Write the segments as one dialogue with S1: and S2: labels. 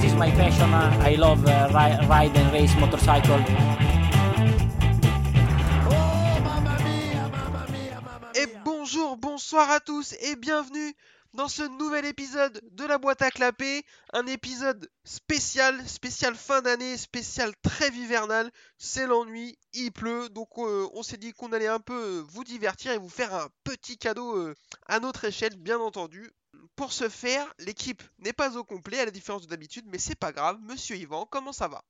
S1: this is my passion. Uh, I love uh, ri- ride and race motorcycle.
S2: Et bonjour, bonsoir à tous et bienvenue dans ce nouvel épisode de la boîte à clapper. Un épisode spécial, spécial fin d'année, spécial trêve hivernale. C'est l'ennui, il pleut, donc euh, on s'est dit qu'on allait un peu vous divertir et vous faire un petit cadeau euh, à notre échelle, bien entendu. Pour ce faire, l'équipe n'est pas au complet à la différence de d'habitude, mais c'est pas grave. Monsieur Yvan, comment ça va?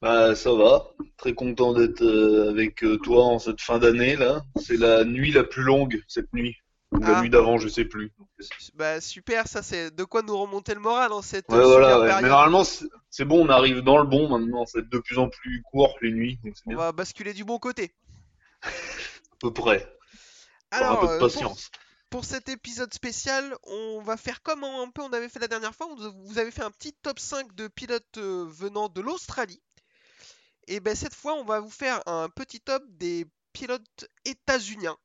S3: Bah ça va, très content d'être euh, avec euh, toi en cette fin d'année là. C'est la nuit la plus longue cette nuit. Ou la
S2: Ah.
S3: nuit d'avant, je sais plus.
S2: Bah super, ça c'est de quoi nous remonter le moral en cette
S3: Ouais voilà,
S2: super
S3: ouais.
S2: période.
S3: mais normalement c'est bon, on arrive dans le bon maintenant, c'est de plus en plus court les nuits, donc
S2: On
S3: bien.
S2: va basculer du bon côté.
S3: À peu près.
S2: Alors,
S3: un peu de
S2: euh, pour-
S3: patience.
S2: Pour cet épisode spécial, on va faire comme un peu on avait fait la dernière fois. Vous avez fait un petit top 5 de pilotes euh, venant de l'Australie. Et ben cette fois, on va vous faire un petit top des pilotes états-uniens.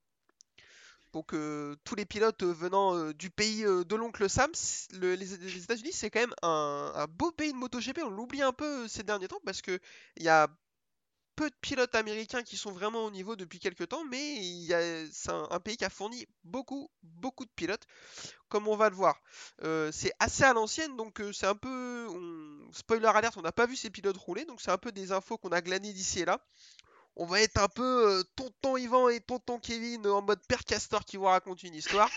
S2: Donc euh, tous les pilotes euh, venant du pays de l'oncle Sam, les, les États-Unis c'est quand même un, un beau pays de MotoGP. On l'oublie un peu ces derniers temps parce que il y a peu de pilotes américains qui sont vraiment au niveau depuis quelques temps, mais c'est un, pays qui a fourni beaucoup, beaucoup de pilotes, comme on va le voir. Euh, c'est assez à l'ancienne, donc euh, c'est un peu... Spoiler alert, on n'a pas vu ces pilotes rouler, donc c'est un peu des infos qu'on a glanées d'ici et là. On va être un peu euh, tonton Ivan et tonton Kevin en mode père Castor qui vous racontent une histoire.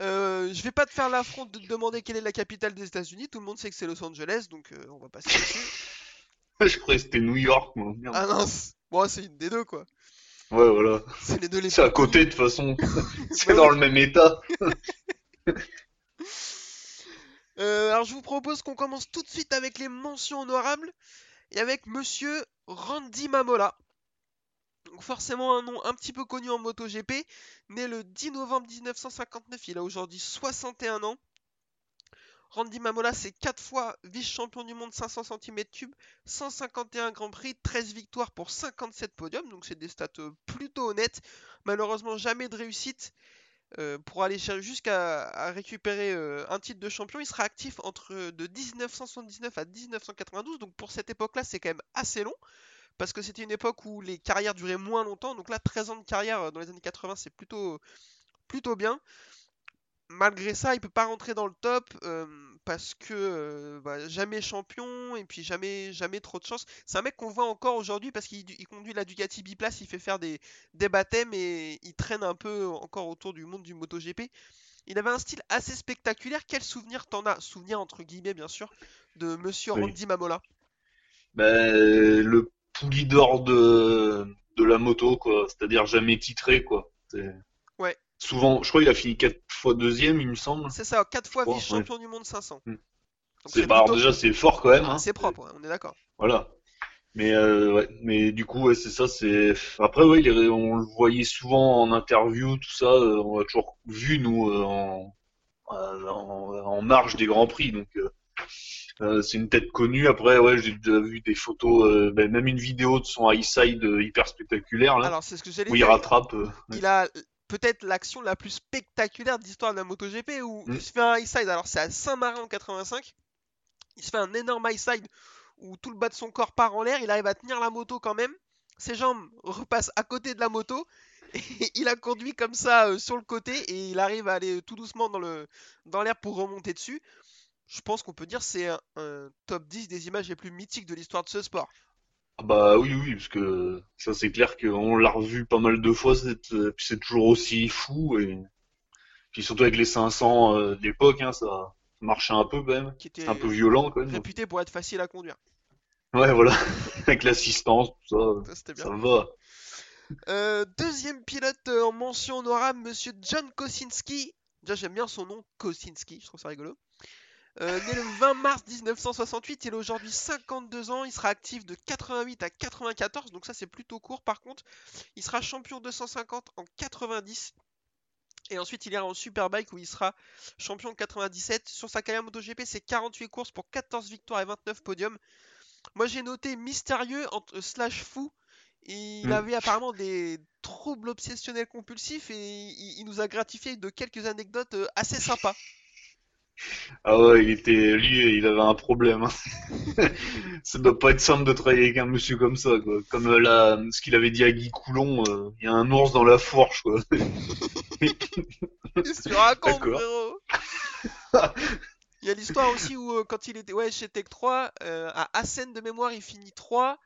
S2: Euh, je vais pas te faire l'affront de te demander quelle est la capitale des États-Unis. Tout le monde sait que c'est Los Angeles, donc on va passer dessus.
S3: Je croyais que c'était New York, moi. Merde.
S2: Ah non, c'est- bon, c'est une des deux quoi.
S3: Ouais voilà.
S2: C'est les deux les
S3: C'est à côté de toute façon. c'est dans le même état.
S2: Euh, alors je vous propose qu'on commence tout de suite avec les mentions honorables et avec monsieur Randy Mamola. Donc forcément un nom un petit peu connu en MotoGP, né le 10 novembre 1959, il a aujourd'hui 61 ans. Randy Mamola, c'est 4 fois vice-champion du monde 500 cm3, 151 Grands Prix, 13 victoires pour 57 podiums, donc c'est des stats euh, plutôt honnêtes. Malheureusement, jamais de réussite euh, pour aller jusqu'à récupérer euh, un titre de champion. Il sera actif entre de 1979 à 1992, donc pour cette époque-là, c'est quand même assez long. Parce que c'était une époque où les carrières duraient moins longtemps. Donc là, 13 ans de carrière dans les années 80, c'est plutôt bien malgré ça, il peut pas rentrer dans le top euh, parce que euh, bah, jamais champion et puis jamais, jamais trop de chance. C'est un mec qu'on voit encore aujourd'hui parce qu'il il conduit la Ducati biplace, il fait faire des, des baptêmes et il traîne un peu encore autour du monde du MotoGP. Il avait un style assez spectaculaire. Quel souvenir t'en as? Souvenir entre guillemets, bien sûr, de Monsieur
S3: Oui.
S2: Randy Mamola?
S3: Ben, le poulie d'or de, de la moto, quoi. C'est-à-dire jamais titré, quoi.
S2: Ouais.
S3: Souvent, je crois qu'il a fini quatre fois deuxième, il me semble.
S2: C'est ça, 4 fois vice-champion du monde 500.
S3: Mm. C'est, bah,
S2: plutôt-
S3: déjà, c'est fort quand même, hein.
S2: c'est propre, ouais, on est d'accord.
S3: Voilà. Mais, euh, ouais. Mais du coup, ouais, c'est ça, c'est. Après, ouais, est- on le voyait souvent en interview, tout ça. euh, On l'a toujours vu, nous, euh, en, en, en marge des Grands Prix. Donc, c'est une tête connue. Après, ouais, j'ai déjà vu des photos, ben, même une vidéo de son high side hyper spectaculaire, là.
S2: Alors c'est ce que
S3: où il rattrape. ouais.
S2: il a peut-être l'action la plus spectaculaire de l'histoire de la MotoGP où
S3: Mm.
S2: il se fait un high side. Alors c'est à Saint-Marin en 85. Il se fait un énorme high side où tout le bas de son corps part en l'air. Il arrive à tenir la moto quand même. Ses jambes repassent à côté de la moto. Et il a conduit comme ça euh, sur le côté et il arrive à aller tout doucement dans l'air pour remonter dessus. Je pense qu'on peut dire que c'est un, un top 10 des images les plus mythiques de l'histoire de ce sport.
S3: Ah Bah oui, oui, parce que ça, c'est clair qu'on l'a revu pas mal de fois. Euh, puis c'est toujours aussi fou. Et puis surtout avec les 500 euh, d'époque, hein, ça marchait un peu quand même. Un peu violent quand même.
S2: réputé pour être facile à conduire.
S3: Ouais, voilà. Avec l'assistance, tout
S2: Ça,
S3: ça,
S2: bien.
S3: ça va.
S2: Euh, deuxième pilote en mention honorable, monsieur John Kosinski. Déjà, j'aime bien son nom, Kosinski, je trouve ça rigolo. Euh, né le 20 mars 1968, il a aujourd'hui 52 ans, il sera actif de 88 à 94, donc ça c'est plutôt court par contre. Il sera champion 250 en 90. Et ensuite, il ira en Superbike où il sera champion de 97. Sur sa carrière MotoGP, c'est 48 courses pour 14 victoires et 29 podiums. Moi, j'ai noté mystérieux entre, slash fou. Il
S3: Mm.
S2: avait apparemment des troubles obsessionnels compulsifs et il, il nous a gratifié de quelques anecdotes euh, assez sympas.
S3: Ah ouais, il était, lui, il avait un problème. hein. Ça doit pas être simple de travailler avec un monsieur comme ça, quoi. Comme euh, la, ce qu'il avait dit à Guy Coulon, euh, il y a un ours dans la fourche, quoi.
S2: Qu'est-ce que tu racontes, frérot? Il y a l'histoire aussi où, euh, quand il était ouais, chez Tech 3, euh, à Assen de mémoire, il finit 3.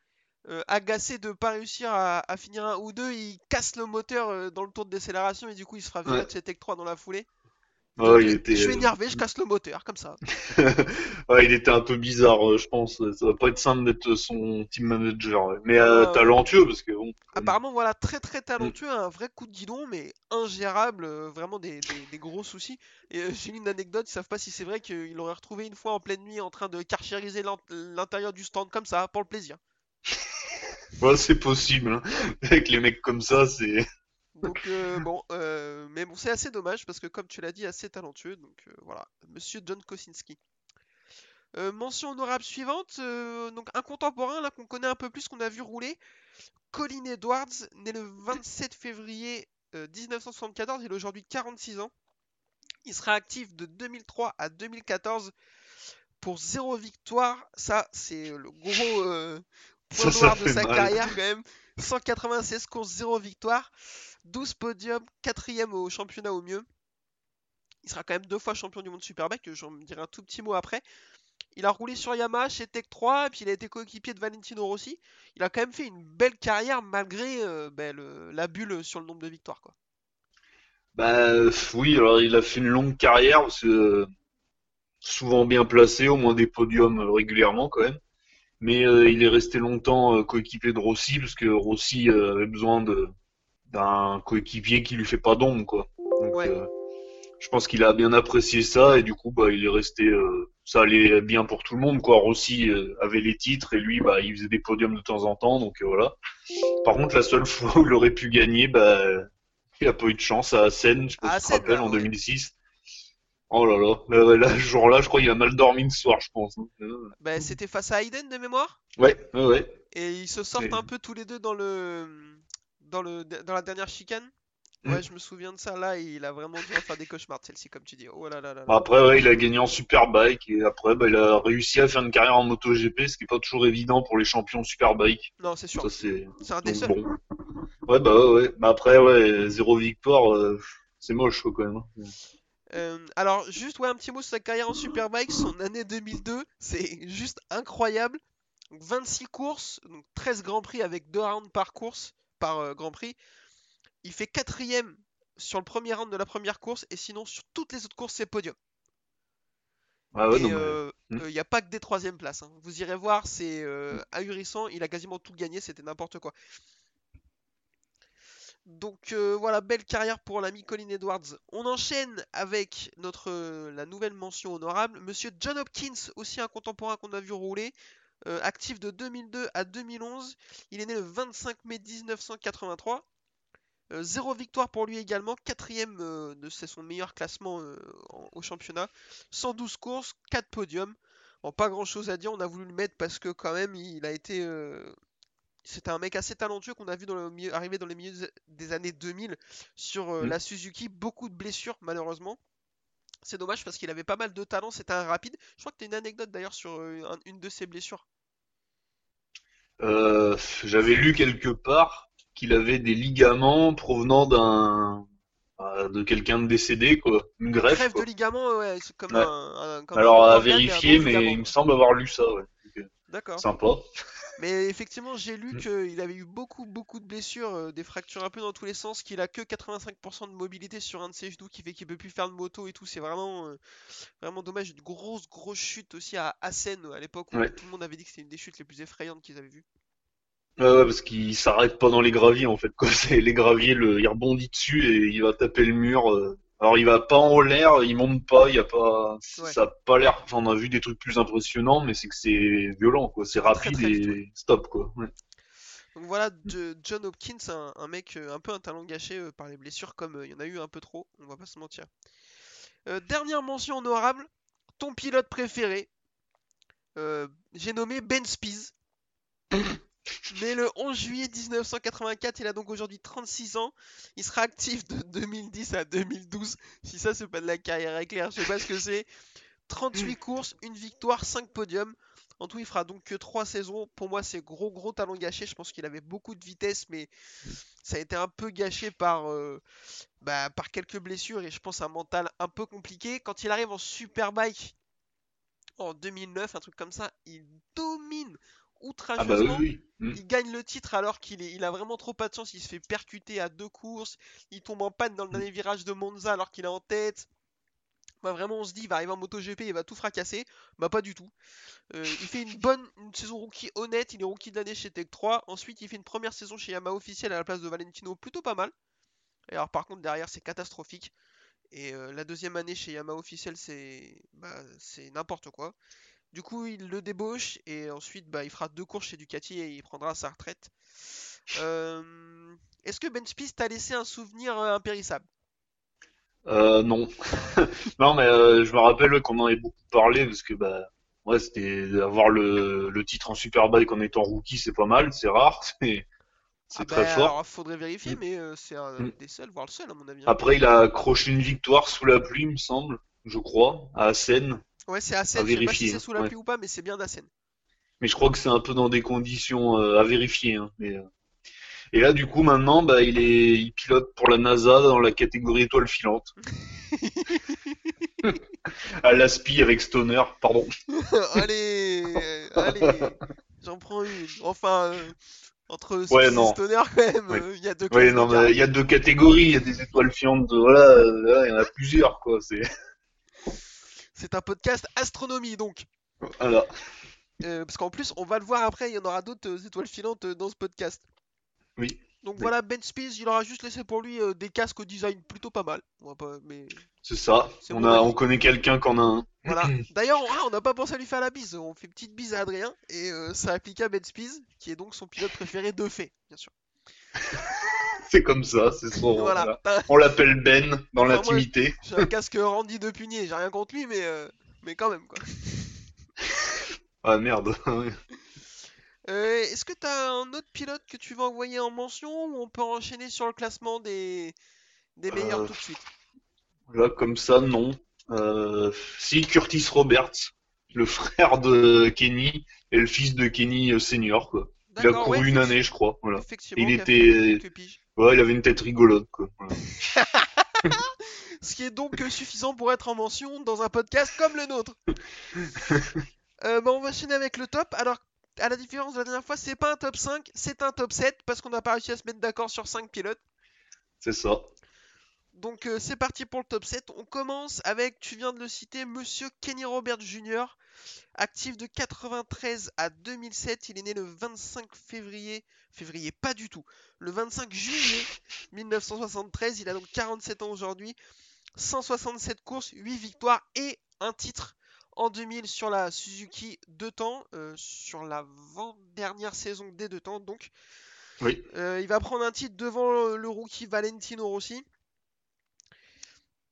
S2: euh, agacé de pas réussir à, à finir un ou deux, il casse le moteur dans le tour de décélération et du coup il se fera virer
S3: Ouais.
S2: de chez Tech 3 dans la foulée.
S3: Il
S2: euh,
S3: était,
S2: Je suis
S3: euh,
S2: énervé, je casse le moteur, comme ça.
S3: ouais, il était un peu bizarre, euh, je pense. Ça va pas être simple d'être son team manager, mais euh, talentueux parce que bon.
S2: Apparemment, voilà, très très talentueux, un vrai coup de guidon, mais ingérable, euh, vraiment des, des- des gros soucis. Et euh, j'ai une anecdote, ils savent pas si c'est vrai qu'il l'aurait retrouvé une fois en pleine nuit en train de carchériser l'int- l'intérieur du stand comme ça, pour le plaisir.
S3: Ouais, c'est possible. hein. Avec les mecs comme ça, c'est.
S2: Donc euh, bon, euh, mais bon, c'est assez dommage parce que comme tu l'as dit, assez talentueux. Donc euh, voilà, Monsieur John Kosinski. Mention honorable suivante, donc un contemporain là qu'on connaît un peu plus, qu'on a vu rouler, Colin Edwards, né le 27 février euh, 1974, il a aujourd'hui 46 ans. Il sera actif de 2003 à 2014 pour zéro victoire. Ça, c'est le gros point noir de sa
S3: mal.
S2: carrière quand même. 196 courses, 0 victoire. 12 podiums, 4ème au championnat au mieux. Il sera quand même deux fois champion du monde Superbike, j'en dirai un tout petit mot après. Il a roulé sur Yamaha chez Tech 3, et puis il a été coéquipier de Valentino Rossi. Il a quand même fait une belle carrière malgré euh, ben, la bulle sur le nombre de victoires.
S3: Bah oui, alors il a fait une longue carrière, souvent bien placé, au moins des podiums régulièrement quand même. Mais euh, il est resté longtemps euh, coéquipier de Rossi, parce que Rossi avait besoin de d'un coéquipier qui lui fait pas d'ombre, quoi. Donc,
S2: Ouais.
S3: euh, je pense qu'il a bien apprécié ça et du coup bah il est resté euh, ça allait bien pour tout le monde quoi Rossi euh, avait les titres et lui bah il faisait des podiums de temps en temps donc voilà par contre la seule fois où il aurait pu gagner bah il a pas eu de chance à Assen je sais pas si tu te rappelles en
S2: ouais.
S3: 2006 oh là là là, ce jour-là je crois qu'il a mal dormi le soir je pense hein.
S2: Ben, C'était face à Hayden de mémoire?
S3: ouais ouais ouais
S2: Et ils se sortent
S3: Et-
S2: un peu tous les deux dans le dans le dans la dernière chicane?
S3: Mm.
S2: Ouais, je me souviens de ça là, il a vraiment dû en faire des cauchemars celle-ci comme tu dis. Oh là là là
S3: après ouais il a gagné en Superbike et après bah il a réussi à faire une carrière en MotoGP ce qui est pas toujours évident pour les champions Superbike
S2: Non, c'est sûr.
S3: c'est
S2: un des seuls.
S3: bon. Ouais, bah ouais, ouais. Bah après, ouais, zéro victoire, euh, c'est moche, quand même. hein.
S2: Euh, alors, juste ouais, un petit mot sur sa carrière en Superbike, son année 2002, c'est juste incroyable. Donc, 26 courses, donc 13 grands prix avec 2 rounds par course, par euh, grand prix. Il fait quatrième sur le premier round de la première course, et sinon sur toutes les autres courses, c'est podium.
S3: Ah ouais, mais-
S2: euh,
S3: Hmm.
S2: il n'y a pas que des troisième places. hein. Vous irez voir, c'est euh, ahurissant. Il a quasiment tout gagné, c'était n'importe quoi. Donc euh, voilà, belle carrière pour l'ami Colin Edwards. On enchaîne avec notre euh, la nouvelle mention honorable, Monsieur John Hopkins, aussi un contemporain qu'on a vu rouler, euh, actif de 2002 à 2011. Il est né le 25 mai 1983. Euh, zéro victoire pour lui également, quatrième euh, de c'est son meilleur classement en- au championnat. 112 courses, 4 podiums. Bon, pas grand chose à dire, on a voulu le mettre parce que quand même il a été. C'était un mec assez talentueux qu'on a vu dans le milieu, arriver dans les milieux des- années 2000 sur
S3: Mm.
S2: la Suzuki. Beaucoup de blessures malheureusement. C'est dommage parce qu'il avait pas mal de talent, c'était un rapide. Je crois que tu as une anecdote d'ailleurs sur un- une de ses blessures.
S3: Euh, j'avais lu quelque part qu'il avait des ligaments provenant d'un euh, de quelqu'un de décédé, quoi. Une greffe. Quoi.
S2: de ligament, ouais, c'est comme
S3: Ouais.
S2: un, un- comme
S3: Alors
S2: un
S3: à
S2: organe,
S3: vérifier, mais il me semble avoir lu ça, ouais.
S2: D'accord.
S3: Sympa.
S2: Mais effectivement, j'ai lu
S3: Mm.
S2: qu'il avait eu beaucoup, beaucoup de blessures, euh, des fractures un peu dans tous les sens, qu'il a que 85% de mobilité sur un de ses genoux, qui fait qu'il peut plus faire de moto et tout. C'est vraiment, euh, vraiment dommage. Une grosse, grosse chute aussi à Assen à l'époque où
S3: Ouais.
S2: tout le monde avait dit que c'était une des chutes les plus effrayantes qu'ils avaient vues.
S3: Ouais, ouais, parce qu'il s'arrête pas dans les graviers, en fait. Quoi. C'est les graviers, le... il rebondit dessus et il va taper le mur. Alors il va pas en l'air, il monte pas, il y a pas,
S2: Ouais.
S3: ça a pas l'air. Enfin, on a vu des trucs plus impressionnants, mais c'est que c'est violent, quoi. C'est rapide
S2: très
S3: et stop, quoi. Ouais.
S2: Donc voilà, de- John Hopkins, un, un mec euh, un peu un talent gâché euh, par les blessures, comme euh, il y en a eu un peu trop, on va pas se mentir. Euh, dernière mention honorable, ton pilote préféré. Euh, J'ai nommé Ben Spies. Né le 11 juillet 1984, il a donc aujourd'hui 36 ans. Il sera actif de 2010 à 2012. Si ça, c'est pas de la carrière éclair, je sais pas ce que c'est. 38 courses, une victoire, 5 podiums. En tout, il fera donc que 3 saisons. Pour moi, c'est gros gros talent gâché. Je pense qu'il avait beaucoup de vitesse, mais ça a été un peu gâché par, euh, bah, par quelques blessures et je pense un mental un peu compliqué. Quand il arrive en Superbike en 2009, un truc comme ça, il domine
S3: Ah bah oui,
S2: outrageusement.
S3: oui. Mm.
S2: Il gagne le titre alors qu'il est, il a vraiment trop pas de chance. Il se fait percuter à deux courses. Il tombe en panne dans le dernier virage de Monza alors qu'il est en tête. Bah vraiment, on se dit, il va arriver en MotoGP, il va tout fracasser. Bah pas du tout. Euh, il fait une bonne une saison rookie honnête. Il est rookie de l'année chez Tech 3. Ensuite, il fait une première saison chez Yamaha officielle à la place de Valentino, plutôt pas mal. Et alors par contre, derrière, c'est catastrophique. Et euh, la deuxième année chez Yamaha officielle, c'est bah, c'est n'importe quoi. Du coup, il le débauche et ensuite, bah, il fera deux courses chez Ducati et il prendra sa retraite. Euh, Est-ce que Ben Spies t'a laissé un souvenir euh, impérissable?
S3: Euh, non. Non, mais euh, je me rappelle qu'on en avait beaucoup parlé parce que bah ouais, c'était avoir le, le titre en Superbike en étant rookie, c'est pas mal, c'est rare, c'est
S2: Ah
S3: c'est
S2: bah
S3: très fort.
S2: alors, faudrait vérifier,
S3: Mm.
S2: mais euh, c'est un
S3: Mm.
S2: des seuls, voire le seul à mon avis. hein.
S3: Après, il a accroché une victoire sous la pluie, il me semble, je crois, à Assen,
S2: Ouais, c'est Assen,
S3: à
S2: je sais pas si c'est sous la
S3: ouais.
S2: pluie ou pas, mais c'est bien d'Assen.
S3: Mais je crois que c'est un peu dans des conditions euh, à vérifier. hein, mais, euh. Et là, du coup, maintenant, bah, il est, il pilote pour la NASA dans la catégorie étoile filante, à l'aspi avec Stoner, pardon.
S2: Allez, allez, j'en prends une. Enfin, euh, entre
S3: Ouais, non.
S2: Stoner, quand même,
S3: Ouais.
S2: il y a deux
S3: non, mais il y a deux catégories, il y a des étoiles filantes, de- voilà, là, il y en a plusieurs, quoi. C'est,
S2: C'est un podcast astronomie, donc.
S3: voilà.
S2: Euh, parce qu'en plus, on va le voir après, il y en aura d'autres euh, étoiles filantes euh, dans ce podcast.
S3: Oui.
S2: Donc
S3: Oui.
S2: voilà, Ben Spies, il aura juste laissé pour lui des casques au design plutôt pas mal. Pas, mais
S3: C'est ça. On a, on connaît quelqu'un qui en a un.
S2: voilà. D'ailleurs, on- n'a pas pensé à lui faire la bise. On fait petite bise à Adrien et euh, ça applique à Ben Spies, qui est donc son pilote préféré de fait, bien sûr.
S3: C'est comme ça, c'est son,
S2: Voilà.
S3: On l'appelle Ben dans
S2: Enfin,
S3: l'intimité.
S2: J'ai un casque Randy de Punier, j'ai rien contre lui, mais euh, mais quand même quoi.
S3: Ah merde.
S2: Euh, Est-ce que t'as un autre pilote que tu vas envoyer en mention ou on peut enchaîner sur le classement des des meilleurs
S3: Euh,
S2: tout de suite?
S3: Là, comme ça, non. Si, Curtis Roberts, le frère de Kenny et le fils de Kenny senior, quoi. Il a couru
S2: ouais,
S3: une année, je crois. Voilà. Il était, ouais, il avait une tête rigolote, quoi. Voilà.
S2: Ce qui est donc suffisant pour être en mention dans un podcast comme le nôtre. Euh, bah, on va enchaîner avec le top. Alors, à la différence de la dernière fois, c'est pas un top 5, c'est un top 7 parce qu'on n'a pas réussi à se mettre d'accord sur 5 pilotes.
S3: C'est ça.
S2: Donc euh, c'est parti pour le top 7. On commence avec, tu viens de le citer, Monsieur Kenny Roberts Jr. Actif de 93 à 2007. Il est né le 25 février. Février, pas du tout. Le 25 juillet 1973. Il a donc 47 ans aujourd'hui. 167 courses, 8 victoires et un titre en 2000 sur la Suzuki deux temps, euh, sur l'avant-dernière saison des deux temps. Donc,
S3: Oui.
S2: Euh, il va prendre un titre devant le, le rookie Valentino Rossi.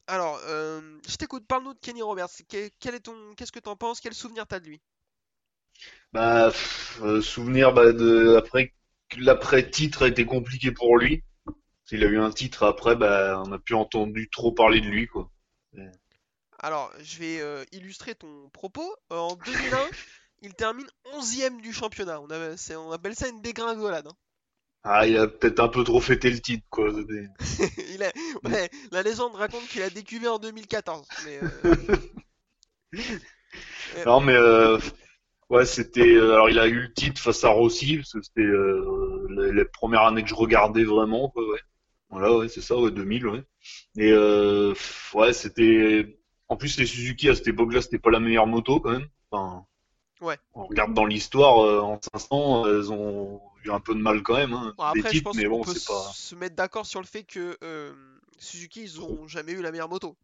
S2: Alors, euh, je t'écoute, parle-nous de Kenny Roberts. Que- Quel est ton, qu'est-ce que t'en penses? Quel souvenir t'as de lui?
S3: Bah, pff, euh, souvenir bah, de après que l'après-titre a été compliqué pour lui. S'il a eu un titre après, bah, on n'a plus entendu trop parler de lui, quoi.
S2: Alors, je vais euh, illustrer ton propos. En 2001, il termine 11ème du championnat. On appelle ça une dégringolade. hein.
S3: Ah, il a peut-être un peu trop fêté le titre, quoi.
S2: Il a- ouais, la légende raconte qu'il a décuvé en 2014. Mais, euh,
S3: Non, mais euh, ouais, c'était. euh, alors, il a eu le titre face à Rossi, parce que c'était euh, les, les premières années que je regardais vraiment, quoi, ouais. Voilà, ouais, c'est ça, ouais, 2000, ouais. Et ouais, c'était. En plus, les Suzuki à cette époque-là, c'était pas la meilleure moto, quand même. Enfin,
S2: Ouais.
S3: on regarde dans l'histoire, en 500, elles ont eu un peu de mal quand même, hein,
S2: bon, après, je pense
S3: mais
S2: qu'on
S3: bon,
S2: peut
S3: c'est pas.
S2: se mettre d'accord sur le fait que euh, Suzuki, ils ont jamais eu la meilleure moto.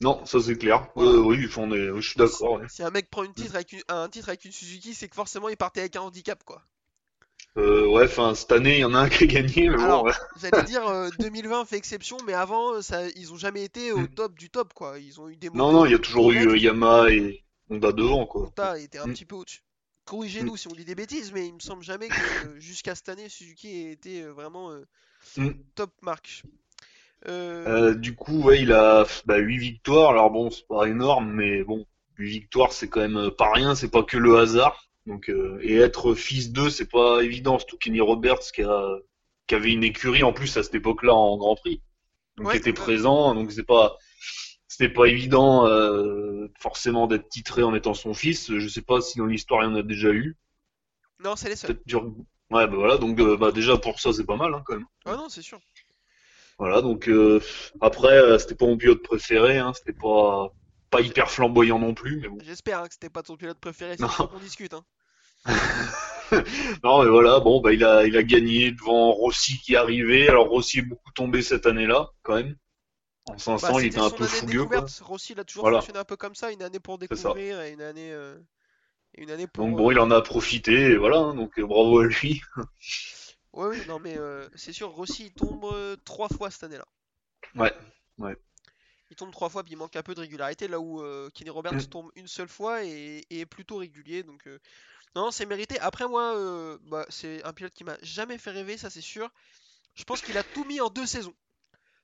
S3: Non, ça c'est clair.
S2: Voilà.
S3: Euh, oui, on est... je suis d'accord. ouais.
S2: Si un mec prend une titre avec une- un titre avec une Suzuki, c'est que forcément il partait avec un handicap quoi.
S3: Euh, ouais, enfin, cette année, il y en a un qui a gagné, mais bon,
S2: Alors,
S3: ouais.
S2: J'allais dire euh, 2020 fait exception, mais avant ça, ils ont jamais été au
S3: Mm.
S2: top du top quoi. Ils ont eu des
S3: Non, non, il y a toujours eu. Yamaha et Honda devant, quoi.
S2: Honda était un
S3: Mm.
S2: petit peu au-dessus. Corrigez-nous si on dit des bêtises, mais il me semble jamais que euh, jusqu'à cette année Suzuki ait été euh, vraiment euh,
S3: Mm.
S2: top marque.
S3: Du coup, ouais, il a bah, 8 victoires. Alors bon, c'est pas énorme, mais bon, 8 victoires, c'est quand même pas rien, c'est pas que le hasard. Donc, et être fils d'eux, c'est pas évident. Surtout Kenny Roberts qui, a, qui avait une écurie en plus à cette époque-là en Grand Prix, donc
S2: Ouais,
S3: qui était présent. Donc c'est pas, c'était pas évident euh, forcément d'être titré en étant son fils. Je sais pas si dans l'histoire il y en a déjà eu.
S2: Non, c'est les seuls.
S3: Ouais, bah voilà. Donc euh, bah déjà pour ça c'est pas mal hein, quand même.
S2: Ah non, c'est sûr.
S3: Voilà. Donc euh, après c'était pas mon pilote préféré. Hein, c'était pas pas hyper flamboyant non plus, mais bon.
S2: J'espère hein, que c'était pas ton pilote préféré, c'est qu'on discute. Hein.
S3: Non, mais voilà, bon, bah, il a, il a gagné devant Rossi qui est arrivé. Alors, Rossi est beaucoup tombé cette année-là, quand même. En 500,
S2: Bah,
S3: il était un peu fougueux, quoi.
S2: Rossi, il a toujours
S3: Voilà.
S2: fonctionné un peu comme ça, une année pour découvrir et une année, euh, et une année pour.
S3: Donc, bon, il en a profité, et voilà, hein, donc euh, bravo à lui.
S2: Ouais, oui, non, mais euh, c'est sûr, Rossi, il tombe euh, trois fois cette année-là.
S3: Ouais,
S2: Il tombe trois fois, puis il manque un peu de régularité, là où euh, Kenny Roberts
S3: Mm.
S2: tombe une seule fois et, et est plutôt régulier. Donc, euh, non, c'est mérité. Après, moi, euh, bah, c'est un pilote qui m'a jamais fait rêver, ça c'est sûr. Je pense qu'il a tout mis en deux saisons.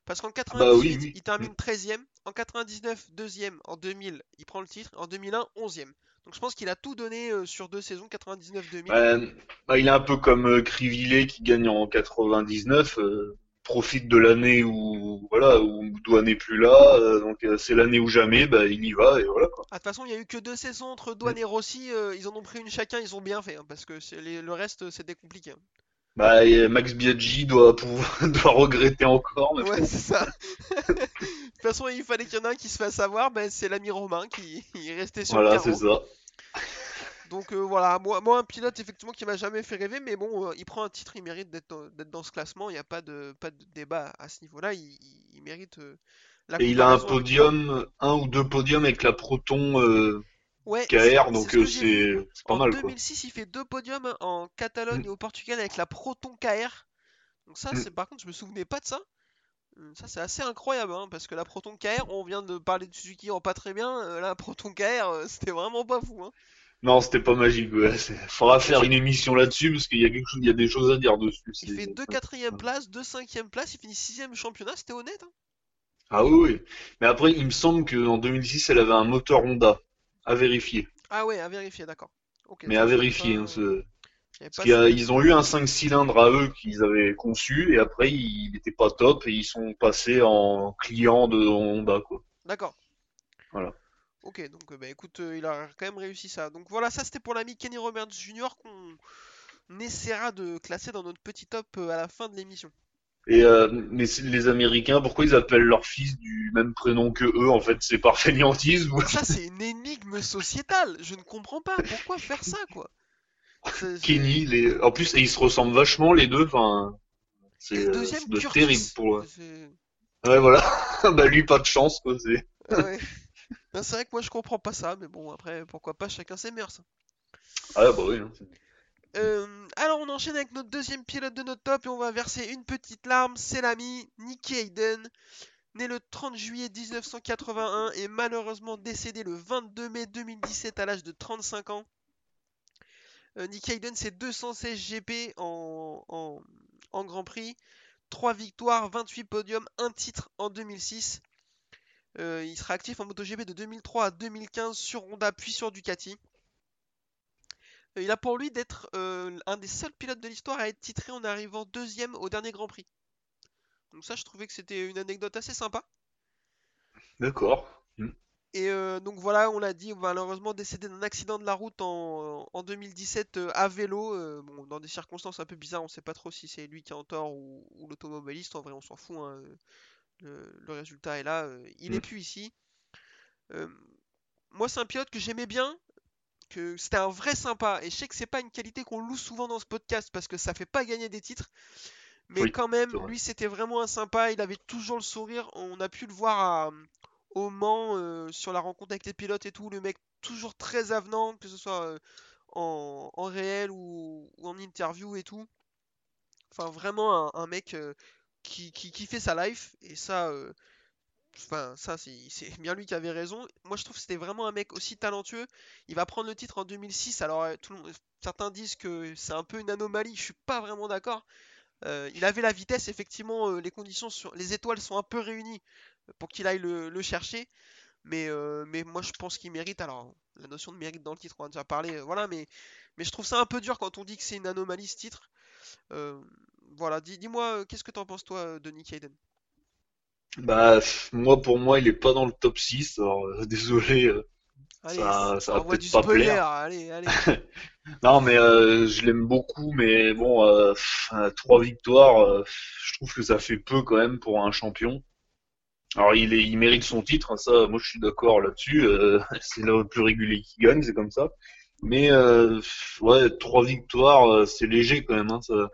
S2: Parce qu'en 98,
S3: bah oui, oui.
S2: il termine 13ème. En 99, deuxième. En 2000, il prend le titre. En 2001, 11ème. Donc, je pense qu'il a tout donné euh, sur deux saisons, 99-2000.
S3: Euh, bah, il est un peu comme euh, Crivillet qui gagne en 99, euh, profite de l'année où, voilà, où Douane n'est plus là, euh, donc c'est l'année ou jamais, bah, il y va, et voilà, quoi.
S2: Ah, de toute façon, il y a eu que deux saisons entre Douane et Rossi. ils en ont pris une chacun, ils ont bien fait. hein, parce que les- le reste, c'était compliqué. hein.
S3: Bah, Max Biaggi doit pouvoir, doit regretter encore, mais
S2: Ouais, c'est ça. De toute façon, il fallait qu'il y en ait un qui se fasse savoir, ben, c'est l'ami Romain qui il est resté sur
S3: voilà,
S2: le
S3: c'est
S2: carreau.
S3: ça.
S2: Donc euh, voilà, moi, moi un pilote effectivement qui m'a jamais fait rêver, mais bon, euh, il prend un titre, il mérite d'être dans, d'être dans ce classement, il n'y a pas de, pas de débat à ce niveau-là, il, il- il mérite euh, la
S3: Et il a un podium, un ou deux podiums avec la Proton euh,
S2: Ouais,
S3: KR, donc euh, c'est c'est pas
S2: En
S3: mal quoi.
S2: 2006, il fait deux podiums en Catalogne et au Portugal avec la Proton KR. Donc ça,
S3: Mm.
S2: c'est par contre, je me souvenais pas de ça. Euh, Ça, c'est assez incroyable, hein, parce que la Proton KR, on vient de parler de Suzuki en pas très bien, euh, la Proton KR, euh, c'était vraiment pas fou. Hein.
S3: Non, c'était pas magique. Ouais. Faudra faire une émission là-dessus parce qu'il y a quelque chose, il y a des choses à dire dessus.
S2: Il fait deux quatrième places, deux cinquième places, il finit sixième championnat, c'était honnête. hein.
S3: Ah oui, oui. Mais après, il me semble qu'en 2006, elle avait un moteur Honda. À vérifier.
S2: Ah ouais, à vérifier, d'accord.
S3: Mais à vérifier.
S2: pas-
S3: hein, ce- Parce
S2: pas
S3: qu'il y a-
S2: ça.
S3: ils ont eu un 5 cylindres à eux qu'ils avaient conçu et après, il n'était pas top et ils sont passés en client de Honda quoi.
S2: D'accord.
S3: Voilà.
S2: Ok, donc euh, bah, écoute, euh, il a quand même réussi ça. Donc voilà, ça c'était pour l'ami Kenny Roberts Jr. qu'on essaiera de classer dans notre petit top euh, à la fin de l'émission.
S3: Et euh, mais les Américains, pourquoi ils appellent leur fils du même prénom que eux En fait, c'est par fainéantise ou
S2: Ça c'est une énigme sociétale, je ne comprends pas, pourquoi faire ça quoi?
S3: Kenny les... En plus, et ils se ressemblent vachement les deux. Enfin, c'est euh,
S2: Curtis.
S3: terrible pour. Ouais, voilà. bah lui, pas de chance quoi. C'est.
S2: Ah ouais. Ben, c'est vrai que moi je comprends pas ça, mais bon après pourquoi pas, chacun ses mœurs.
S3: Ah bah oui. hein,
S2: Euh, alors on enchaîne avec notre deuxième pilote de notre top et on va verser une petite larme, c'est l'ami Nicky Hayden, né le 30 juillet 1981 et malheureusement décédé le 22 mai 2017 à l'âge de 35 ans. Euh, Nicky Hayden c'est 216 GP en, Grand Prix, 3 victoires, 28 podiums, 1 titre en 2006. Euh, il sera actif en MotoGP de 2003 à 2015 sur Honda puis sur Ducati. Euh, Il a pour lui d'être euh, un des seuls pilotes de l'histoire à être titré en arrivant deuxième au dernier Grand Prix. Donc ça, je trouvais que c'était une anecdote assez sympa.
S3: D'accord.
S2: Et euh, donc voilà, on l'a dit, malheureusement décédé d'un accident de la route en, en 2017 euh, à vélo, euh, bon, dans des circonstances un peu bizarres, on sait pas trop si c'est lui qui est en tort ou, ou l'automobiliste, en vrai on s'en fout, hein, le, le résultat est là, il est
S3: Mm.
S2: plus ici. Euh, moi c'est un pilote que j'aimais bien, que c'était un vrai sympa, et je sais que c'est pas une qualité qu'on loue souvent dans ce podcast parce que ça fait pas gagner des titres, mais
S3: Oui,
S2: quand même,
S3: vrai.
S2: lui c'était vraiment un sympa, il avait toujours le sourire, on a pu le voir à, au Mans euh, sur la rencontre avec les pilotes et tout, le mec toujours très avenant, que ce soit euh, en, en réel ou, ou en interview et tout. Enfin vraiment un, un mec euh, qui, qui, qui fait sa life, et ça, Enfin, ça, c'est bien lui qui avait raison. Moi, je trouve que c'était vraiment un mec aussi talentueux. Il va prendre le titre en 2006. Alors, euh, certains disent que c'est un peu une anomalie. Je suis pas vraiment d'accord. Euh, il avait la vitesse, effectivement, euh, les conditions, les étoiles sont un peu réunies pour qu'il aille le, chercher. Mais, moi je pense qu'il mérite. Alors, la notion de mérite dans le titre, on a déjà parlé. voilà, mais, je trouve ça un peu dur quand on dit que c'est une anomalie ce titre. Voilà, dis, dis-moi, qu'est-ce que t'en penses toi de Nick Hayden?
S3: Bah, moi, pour moi, il est pas dans le top 6. Alors, euh, désolé, euh,
S2: Allez,
S3: ça, ça va peut-être pas
S2: spoiler,
S3: plaire.
S2: allez, allez.
S3: Non, mais euh, je l'aime beaucoup, mais bon, trois victoires, je trouve que ça fait peu quand même pour un champion. Alors, il est, il mérite son titre, hein, ça, moi, je suis d'accord là-dessus. c'est le plus régulier qui gagne, c'est comme ça. Mais ouais, trois victoires, c'est léger quand même, hein, ça,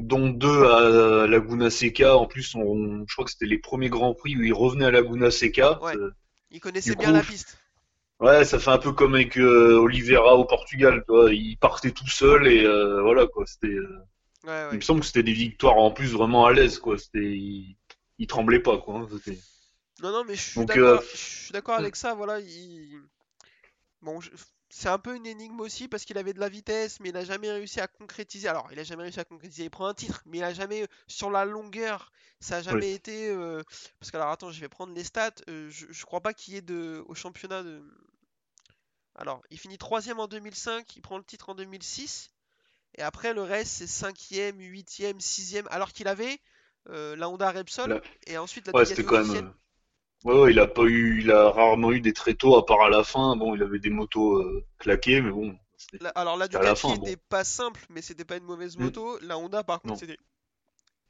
S3: dont deux à Laguna Seca. En plus, on, je crois que c'était les premiers grands prix où il revenait à Laguna Seca.
S2: Ouais.
S3: Euh,
S2: Il connaissait
S3: Du
S2: bien
S3: coup,
S2: la piste.
S3: Ouais, ça fait un peu comme avec euh, Oliveira au Portugal, tu vois. Il partait tout seul et euh, voilà quoi. C'était, euh,
S2: Ouais,
S3: il me semble que c'était des victoires en plus vraiment à l'aise quoi. C'était, il, il tremblait pas quoi. hein,
S2: Non, non, mais je suis d'accord, je suis d'accord avec ça, voilà, il... Bon, je- c'est un peu une énigme aussi parce qu'il avait de la vitesse, mais il a jamais réussi à concrétiser. Alors, il a jamais réussi à concrétiser, il prend un titre, mais il a jamais, sur la longueur, ça a jamais
S3: Oui.
S2: été... euh, Parce que, alors, attends, je vais prendre les stats, euh, je, je crois pas qu'il y ait de... au championnat de... Alors, il finit troisième en 2005, il prend le titre en 2006, et après, le reste, c'est cinquième, huitième, sixième, alors qu'il avait euh, la Honda Repsol,
S3: Là-
S2: et ensuite la
S3: Ouais,
S2: Ducati
S3: quand même. Ouais, il a pas eu, il a rarement eu des tréteaux à part à la fin. Bon, il avait des motos euh, claquées, mais bon, c'était
S2: La- alors la Ducati
S3: fin. Bon.
S2: était pas simple, mais c'était pas une mauvaise
S3: Mm.
S2: moto. La Honda, par contre, c'était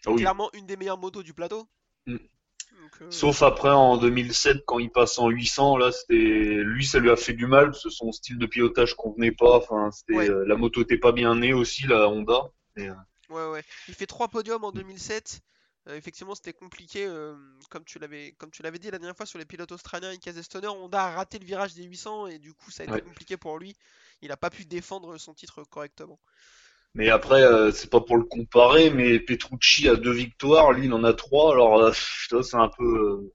S3: Ah oui.
S2: clairement une des meilleures motos du plateau.
S3: Mm.
S2: Donc, euh,
S3: Sauf après en 2007 quand il passe en 800, là c'était lui ça lui a fait du mal parce que son style de pilotage convenait pas. Enfin c'était
S2: Ouais.
S3: euh, la moto était pas bien née aussi la Honda. Et,
S2: ouais, ouais. Il fait trois podiums en 2007. Euh, effectivement, c'était compliqué, euh, comme tu l'avais, comme tu l'avais dit la dernière fois sur les pilotes australiens et Stoner. Honda a raté le virage des 800 et du coup, ça a été
S3: Ouais.
S2: compliqué pour lui. Il a pas pu défendre son titre correctement.
S3: Mais après euh, c'est pas pour le comparer, mais Petrucci a deux victoires, lui il en a trois. Alors pff, tu vois, c'est un peu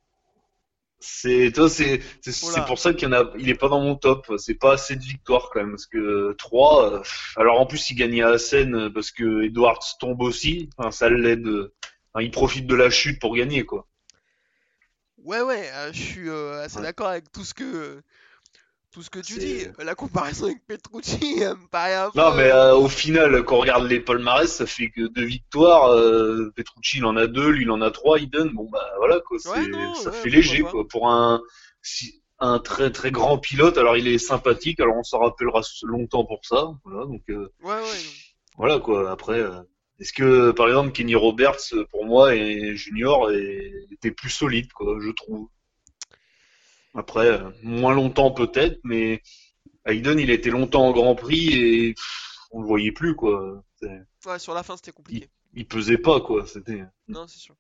S3: c'est vois, c'est pour ça qu'il a il est pas dans mon top. C'est pas assez de victoires quand même parce que trois. euh, pff, alors en plus il gagnait à Assen parce que Edwards tombe aussi. Enfin ça l'aide. Enfin, il profite de la chute pour gagner quoi.
S2: Ouais, ouais, euh, je suis euh, assez
S3: Ouais.
S2: d'accord avec tout ce que, tout ce que tu dis. La comparaison avec Petrucci, elle me paraît un
S3: Non,
S2: peu.
S3: mais euh, au final, quand on regarde les palmarès, ça fait que deux victoires. Euh, Petrucci, il en a deux, lui, il en a trois. Iden, bon bah voilà quoi,
S2: Ouais, non,
S3: ça
S2: ouais,
S3: fait léger quoi pour un si, un très très grand pilote. Alors il est sympathique, alors on s'en rappellera longtemps pour ça. Voilà, donc euh,
S2: Ouais, ouais. non.
S3: voilà quoi. Après, est-ce que par exemple Kenny Roberts pour moi et Junior était plus solide quoi, je trouve. Après, euh, moins longtemps peut-être, mais Hayden, il était longtemps en Grand Prix et pff, on le voyait plus quoi.
S2: Ouais, sur la fin, c'était compliqué.
S3: Il pesait pas quoi. C'était
S2: Non, c'est sûr.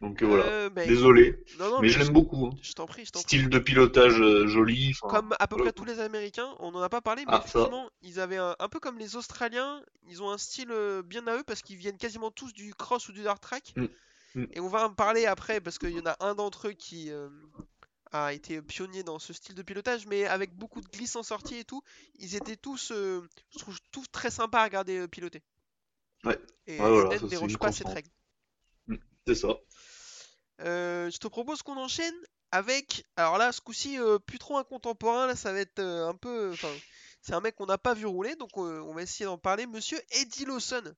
S3: Donc euh, voilà.
S2: Euh, bah,
S3: Désolé,
S2: Non, non,
S3: mais je l'aime beaucoup. hein.
S2: Je t'en prie, je t'en prie.
S3: Style de pilotage euh, joli.
S2: Comme à peu près tous les Américains, on n'en a pas parlé, mais
S3: Ah, ça.
S2: effectivement, ils avaient un, un peu comme les Australiens, ils ont un style bien à eux parce qu'ils viennent quasiment tous du cross ou du hard track.
S3: Mm. Mm.
S2: Et on va en parler après parce qu'il y en a un d'entre eux qui euh, a été pionnier dans ce style de pilotage, mais avec beaucoup de glisse en sortie et tout, ils étaient tous, je trouve, tous très sympas à regarder piloter.
S3: Ouais.
S2: Et
S3: Ouais, voilà, ça, c'est
S2: déroge pas cette règle.
S3: C'est ça.
S2: Euh, je te propose qu'on enchaîne avec. Alors là, ce coup-ci, euh, plus trop un contemporain. Là, ça va être euh, un peu. Enfin, c'est un mec qu'on n'a pas vu rouler, donc on va essayer d'en parler. Monsieur Eddie Lawson,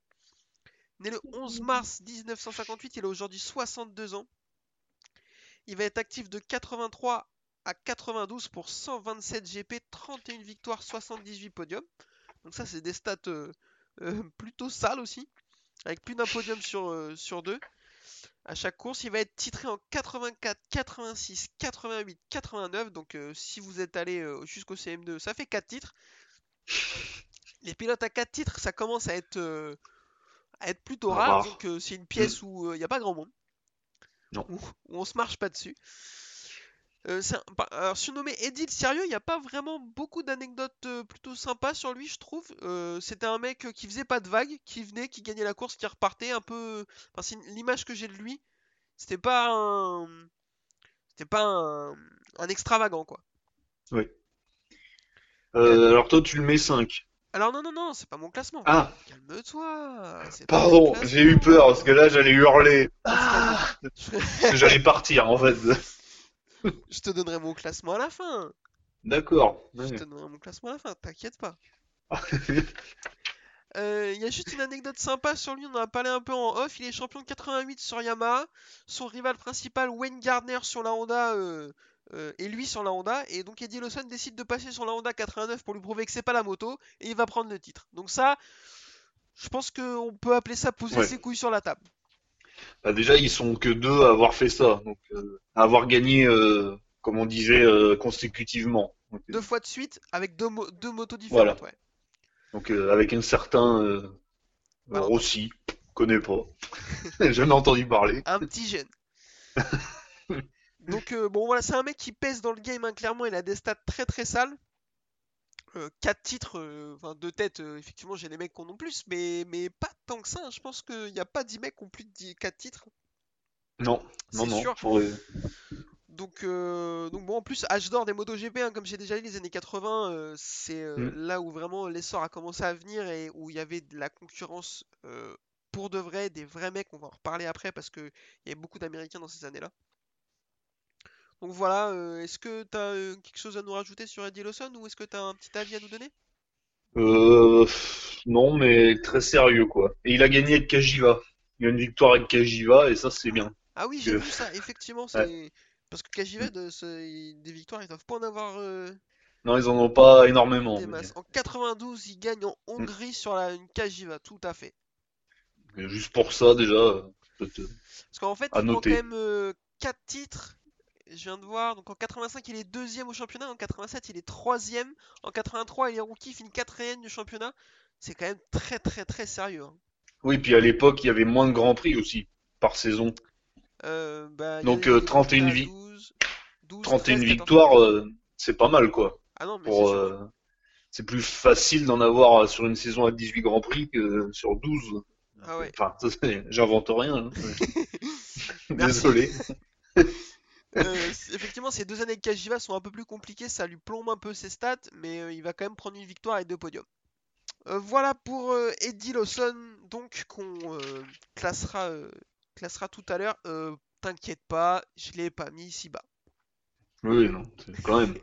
S2: né le 11 mars 1958, il a aujourd'hui 62 ans. Il va être actif de 83 à 92 pour 127 GP, 31 victoires, 78 podiums. Donc ça, c'est des stats plutôt sales aussi, avec plus d'un podium sur, sur deux. À chaque course, il va être titré en 84, 86, 88, 89. Donc euh, si vous êtes allé euh, jusqu'au CM2, ça fait 4 titres. Les pilotes à 4 titres, ça commence à être, euh, à être plutôt rare.
S3: Rare.
S2: Donc euh, c'est une pièce où il n'y a pas grand monde.
S3: Non.
S2: Où, où on se marche pas dessus. Euh, un- alors, surnommé Eddie le sérieux, il n'y a pas vraiment beaucoup d'anecdotes euh, plutôt sympas sur lui, je trouve. Euh, c'était un mec qui faisait pas de vagues, qui venait, qui gagnait la course, qui repartait un peu. Enfin, c'est l'image que j'ai de lui. C'était pas un. C'était pas un, un extravagant, quoi.
S3: Oui. Euh, alors toi, tu le mets 5.
S2: Alors, non, non, non, c'est pas mon classement.
S3: Ah,
S2: Calme-toi.
S3: pardon, j'ai eu peur parce que là, j'allais hurler.
S2: Ah,
S3: Parce que j'allais partir en fait.
S2: Je te donnerai mon classement à la fin.
S3: D'accord.
S2: Je
S3: ouais.
S2: te donnerai mon classement à la fin, t'inquiète pas. Euh, Il y a juste une anecdote sympa sur lui, on en a parlé un peu en off. Il est champion de 88 sur Yamaha. Son rival principal, Wayne Gardner, sur la Honda, euh, euh, et lui sur la Honda. Et donc Eddie Lawson décide de passer sur la Honda 89 pour lui prouver que c'est pas la moto. Et il va prendre le titre. Donc ça, je pense qu'on peut appeler ça poser
S3: Ouais.
S2: ses couilles sur la table.
S3: Bah, déjà, ils sont que deux à avoir fait ça, donc euh, à avoir gagné, euh, comme on disait, euh, consécutivement. Donc,
S2: Deux fois de suite avec deux, mo- deux motos différentes. Ouais.
S3: donc, avec un certain
S2: Voilà.
S3: Rossi, connais pas, jamais entendu parler.
S2: Un petit jeune. Donc bon voilà, c'est un mec qui pèse dans le game, hein, clairement, il a des stats très très sales. 4 titres, euh, enfin 2 têtes, euh, effectivement j'ai des mecs qui en ont plus, mais, mais pas tant que ça, hein. je pense qu'il n'y a pas 10 mecs qui ont plus de 4 titres.
S3: Non, non, non.
S2: sûr. Donc, euh, donc bon, en plus, âge d'or des MotoGP, hein, comme j'ai déjà dit, les années 80, euh, c'est euh,
S3: Mm.
S2: là où vraiment l'essor a commencé à venir et où il y avait de la concurrence euh, pour de vrai, des vrais mecs, on va en reparler après parce qu'il y avait beaucoup d'Américains dans ces années-là. Donc voilà, euh, est-ce que tu as quelque chose à nous rajouter sur Eddie Lawson ou est-ce que tu as un petit avis à nous donner?
S3: Euh, non, mais très sérieux, quoi. Et il a gagné avec Kajiva. Il y a une victoire avec Kajiva, et ça, c'est bien.
S2: Ah oui, j'ai vu ça, effectivement, c'est... Parce que de ce- des victoires, ils doivent pas en avoir euh,
S3: Non, ils en ont pas énormément.
S2: des
S3: mais-
S2: masses. En 92, ils gagnent en Hongrie sur la, une Kajiva, tout à fait.
S3: mais juste pour ça, déjà, euh, peut-être, euh,
S2: Parce qu'en fait,
S3: À
S2: il prend
S3: noter.
S2: quand même 4 titres. Je viens de voir. Donc en 85, il est deuxième au championnat. En 87, il est troisième. En 83, il est rookie, il finit quatrième du championnat. C'est quand même très très très sérieux. hein.
S3: Oui, puis à l'époque, il y avait moins de grands prix aussi, par saison.
S2: Euh, bah,
S3: Donc, euh,
S2: des
S3: 31
S2: résultats à
S3: vi-
S2: 12, 12,
S3: 31
S2: 13, 14.
S3: victoires, euh, c'est pas mal, quoi.
S2: Ah non, mais c'est
S3: euh, c'est plus facile d'en avoir sur une saison à 18 grands prix que sur 12.
S2: Ah ouais.
S3: Enfin, j'invente rien. hein. Désolé.
S2: Euh, effectivement, ces deux années de Kajiva sont un peu plus compliquées, ça lui plombe un peu ses stats, mais euh, il va quand même prendre une victoire et deux podiums. Euh, voilà pour Eddie Lawson, donc qu'on classera, classera tout à l'heure. T'inquiète pas, je l'ai pas mis si bas.
S3: Oui, non, c'est quand même.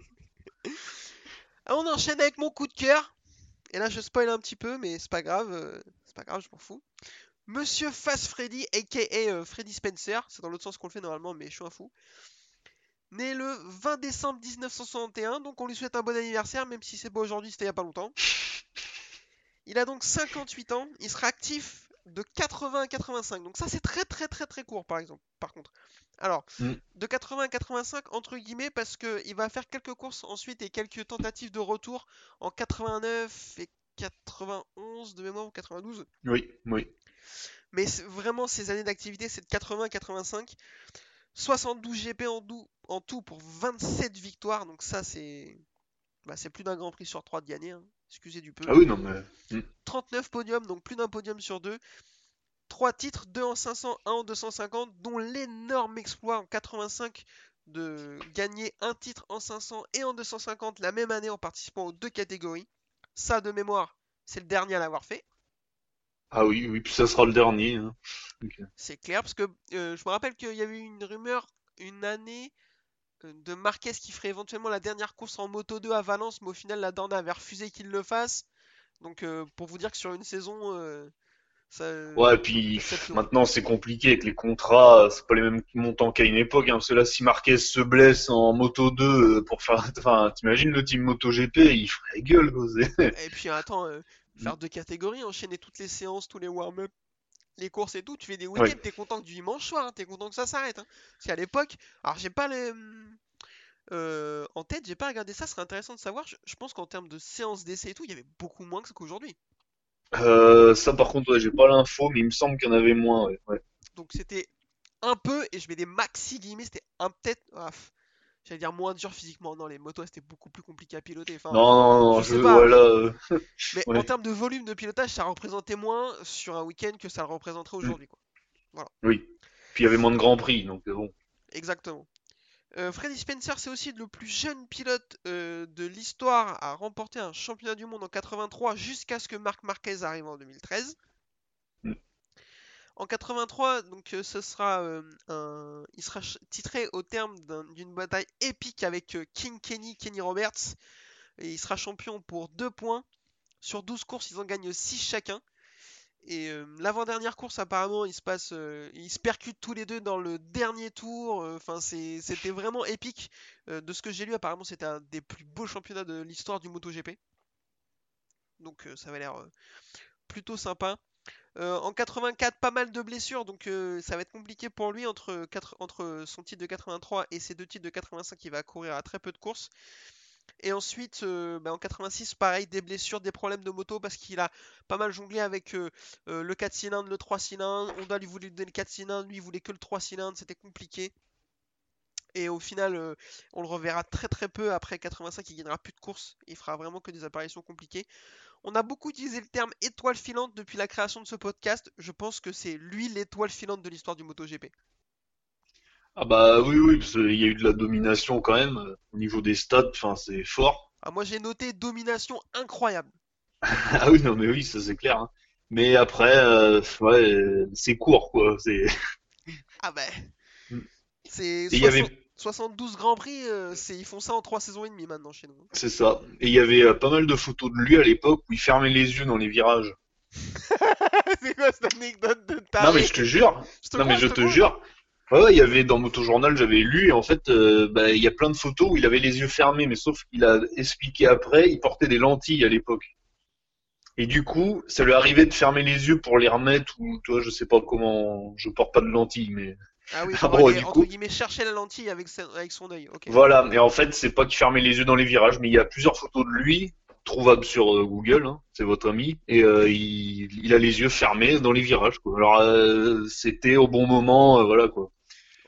S2: On enchaîne avec mon coup de cœur. Et là, je spoil un petit peu, mais c'est pas grave, euh, c'est pas grave, je m'en fous. Monsieur Fast Freddy, aka euh, Freddy Spencer, c'est dans l'autre sens qu'on le fait normalement, mais je suis un fou. Né le 20 décembre 1961, donc on lui souhaite un bon anniversaire, même si c'est pas aujourd'hui, c'était il y a pas longtemps. Il a donc 58 ans, il sera actif de 80 à 85, donc ça c'est très très très très court par exemple, par contre. Alors,
S3: Mm.
S2: de 80 à 85 entre guillemets parce que il va faire quelques courses ensuite et quelques tentatives de retour en 89 et 91 de mémoire ou 92.
S3: Oui, oui.
S2: Mais vraiment, ces années d'activité, c'est de 80 à 85. 72 GP en, en tout pour 27 victoires. Donc ça, c'est bah, c'est plus d'un Grand Prix sur 3 de gagner. hein. Excusez du peu.
S3: Ah oui, non, mais.
S2: 39 podiums, donc plus d'un podium sur deux. 3 titres, 2 en 500, 1 en 250, dont l'énorme exploit en 85 de gagner un titre en 500 et en 250 la même année en participant aux deux catégories. Ça, de mémoire, c'est le dernier à l'avoir fait.
S3: Ah oui, oui, puis ça sera le dernier. hein.
S2: C'est clair, parce que euh, je me rappelle qu'il y avait une rumeur une année de Marquez qui ferait éventuellement la dernière course en Moto 2 à Valence, mais au final la Dorna avait refusé qu'il le fasse. Donc euh, pour vous dire que sur une saison, euh, ça...
S3: Ouais, et puis maintenant c'est compliqué avec les contrats, euh, c'est pas les mêmes montants qu'à une époque. Hein, parce que là, si Marquez se blesse en Moto 2 euh, pour faire. Enfin, t'imagines le team MotoGP, il ferait gueule, quoi.
S2: Et puis attends, euh, faire deux catégories, enchaîner toutes les séances, tous les warm-up, les courses et tout, tu fais des week-ends, t'es content que du dimanche soir, hein, t'es content que ça s'arrête. hein. Parce qu'à l'époque, alors j'ai pas les... euh, en tête, j'ai pas regardé ça, ce serait intéressant de savoir. Je, je pense qu'en termes de séances d'essai et tout, il y avait beaucoup moins que ce qu'aujourd'hui.
S3: Euh, ça, par contre, ouais, j'ai pas l'info, mais il me semble qu'il y en avait moins. Ouais. ouais.
S2: Donc c'était un peu, et je mets des maxi guillemets, c'était un peut-être... ah, J'allais dire moins dur physiquement, non, les motos c'était beaucoup plus compliqué à piloter. Enfin,
S3: Non, non, non,
S2: je
S3: je,
S2: sais pas.
S3: voilà. euh,
S2: mais
S3: ouais.
S2: en termes de volume de pilotage, ça représentait moins sur un week-end que ça le
S3: Mm.
S2: représenterait aujourd'hui. quoi.
S3: Oui. Puis il y avait moins de grands prix, donc euh, bon.
S2: Exactement. Euh, Freddy Spencer, c'est aussi le plus jeune pilote euh, de l'histoire à remporter un championnat du monde en 83 jusqu'à ce que Marc Marquez arrive en 2013. En 83, donc euh, ce sera euh, un... il sera titré au terme d'un- d'une bataille épique avec euh, King Kenny, Kenny Roberts. Et il sera champion pour 2 points. Sur 12 courses, ils en gagnent 6 chacun. Et l'avant-dernière course, apparemment, ils se passent, euh, ils se percutent tous les deux dans le dernier tour. Enfin, c'était vraiment épique. De ce que j'ai lu, apparemment, c'était un des plus beaux championnats de l'histoire du MotoGP. Donc, ça va l'air plutôt sympa. Euh, en 84, pas mal de blessures, donc euh, ça va être compliqué pour lui entre, son titre de 83 et ses deux titres de 85. Il va courir à très peu de courses. Et ensuite, euh, bah, en 86, pareil, des blessures, des problèmes de moto parce qu'il a pas mal jonglé avec le 4 cylindres, le 3 cylindres. Honda lui voulait donner le 4 cylindres, lui il voulait que le 3 cylindres, c'était compliqué. Et au final, on le reverra très très peu après 85, il gagnera plus de courses, il fera vraiment que des apparitions compliquées. On a beaucoup utilisé le terme étoile filante depuis la création de ce podcast. Je pense que c'est lui l'étoile filante de l'histoire du MotoGP.
S3: Ah bah oui, oui, parce qu'il y a eu de la domination quand même. euh, Au niveau des stats, enfin, c'est fort.
S2: Ah, moi j'ai noté domination incroyable.
S3: Ah oui, non, mais oui, ça c'est clair. hein. Mais après, euh, ouais, c'est court, quoi. C'est...
S2: Ah
S3: Mm.
S2: c'est
S3: Et il y avait,
S2: 60 72 Grands Prix, euh, c'est, ils font ça en 3 saisons et demie maintenant chez nous.
S3: c'est ça. Et il y avait euh, pas mal de photos de lui à l'époque où il fermait les yeux dans les virages.
S2: c'est quoi cette anecdote de
S3: Non,
S2: taré
S3: mais je te jure.
S2: Je te
S3: Non, mais je te jure. Ouais, ouais, il y avait dans Motojournal, j'avais lu, et en fait, euh, bah, il y a plein de photos où il avait les yeux fermés, mais sauf qu'il a expliqué après, il portait des lentilles à l'époque. Et du coup, ça lui arrivait de fermer les yeux pour les remettre, ou toi, je sais pas comment, je porte pas de lentilles, mais
S2: Ah oui,
S3: Ah bon,
S2: aller,
S3: du
S2: entre
S3: coup-
S2: guillemets, chercher la lentille avec, sa- avec son œil.
S3: Voilà. Et en fait, c'est pas qu'il fermait les yeux dans les virages, mais il y a plusieurs photos de lui, trouvables sur euh, Google, hein, c'est votre ami, et euh, il, il a les yeux fermés dans les virages, quoi. Alors, euh, c'était au bon moment, voilà, quoi.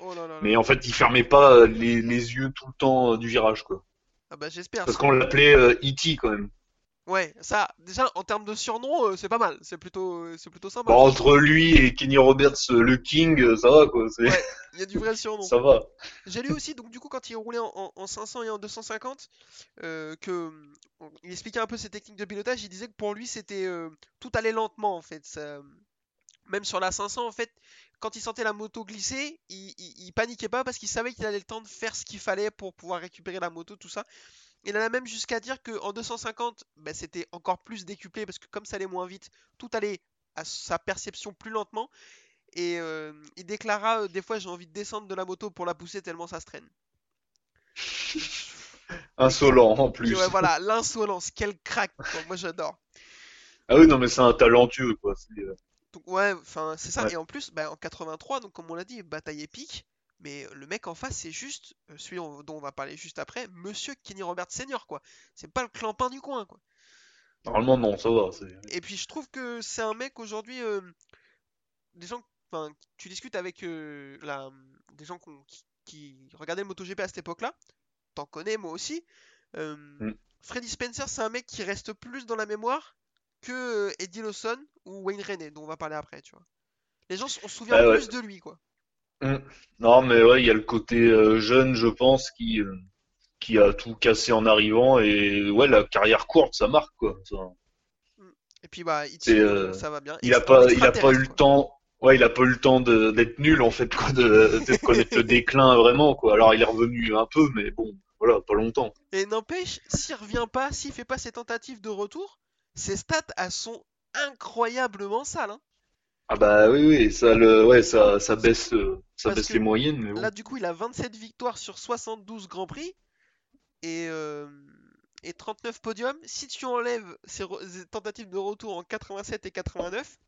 S2: Oh là là là.
S3: Mais en fait, il fermait pas les, les yeux tout le temps du virage, quoi.
S2: Ah bah j'espère.
S3: Parce qu'on l'appelait E.T. quand même.
S2: Ouais, ça, déjà en termes de surnom, euh, c'est pas mal. C'est plutôt, euh, c'est plutôt sympa.
S3: Bon, entre lui et Kenny Roberts, euh, le King, ça va, quoi.
S2: Ouais. Il y a du vrai surnom.
S3: ça va.
S2: J'ai lu aussi, donc du coup, quand il roulait en, en- en 500 et en 250, euh, que il expliquait un peu ses techniques de pilotage. Il disait que pour lui, c'était tout allait lentement en fait. Ça- même sur la 500, en fait, quand il sentait la moto glisser, il, il- il paniquait pas parce qu'il savait qu'il avait le temps de faire ce qu'il fallait pour pouvoir récupérer la moto, tout ça. Il en a même jusqu'à dire qu'en 250, bah, c'était encore plus décuplé parce que comme ça allait moins vite, tout allait à sa perception plus lentement. Et euh, il déclara euh, des fois j'ai envie de descendre de la moto pour la pousser tellement ça se traîne.
S3: Insolent en plus.
S2: ouais, voilà, l'insolence, quel crack, quoi. moi j'adore.
S3: Ah oui, non, mais c'est un talentueux, quoi. euh,
S2: Donc ouais, enfin c'est ça.
S3: Ouais.
S2: Et en plus, bah, en 83, donc comme on l'a dit, bataille épique. Mais euh, le mec en face, c'est juste euh, celui dont on va parler juste après, Monsieur Kenny Roberts Senior, quoi. C'est pas le clampin du coin, quoi.
S3: Normalement, non, ça va.
S2: Et puis je trouve que c'est un mec aujourd'hui, euh, des gens, enfin, tu discutes avec euh, la, des gens qui, qui regardaient le MotoGP à cette époque-là, t'en connais moi aussi. euh,
S3: Mm.
S2: Freddy Spencer, c'est un mec qui reste plus dans la mémoire que Eddie Lawson ou Wayne Rainey, dont on va parler après, tu vois. Les gens, on se souvient
S3: Ah ouais.
S2: plus de lui, quoi.
S3: Non, mais ouais, il y a le côté euh, jeune, je pense, qui, euh, qui a tout cassé en arrivant. Et ouais, la carrière courte, ça marque, quoi. ça.
S2: Et puis bah,
S3: C'est,
S2: euh, ça va bien.
S3: Il a
S2: Extra-
S3: pas, il a pas eu le temps. Ouais, il a pas eu le temps d'être nul en fait, quoi, de, de connaître le déclin vraiment, quoi. Alors il est revenu un peu, mais bon, voilà, pas longtemps.
S2: Et n'empêche, s'il revient pas, s'il fait pas ses tentatives de retour, ses stats elles sont incroyablement sales. hein.
S3: Ah bah oui, oui, ça le, ouais, ça, ça baisse, euh, ça
S2: Parce
S3: baisse
S2: que
S3: les moyennes, mais bon.
S2: Là, du coup, il a 27 victoires sur 72 Grands Prix et, euh, et 39 podiums. Si tu enlèves ses, tentatives de retour en 87 et 89,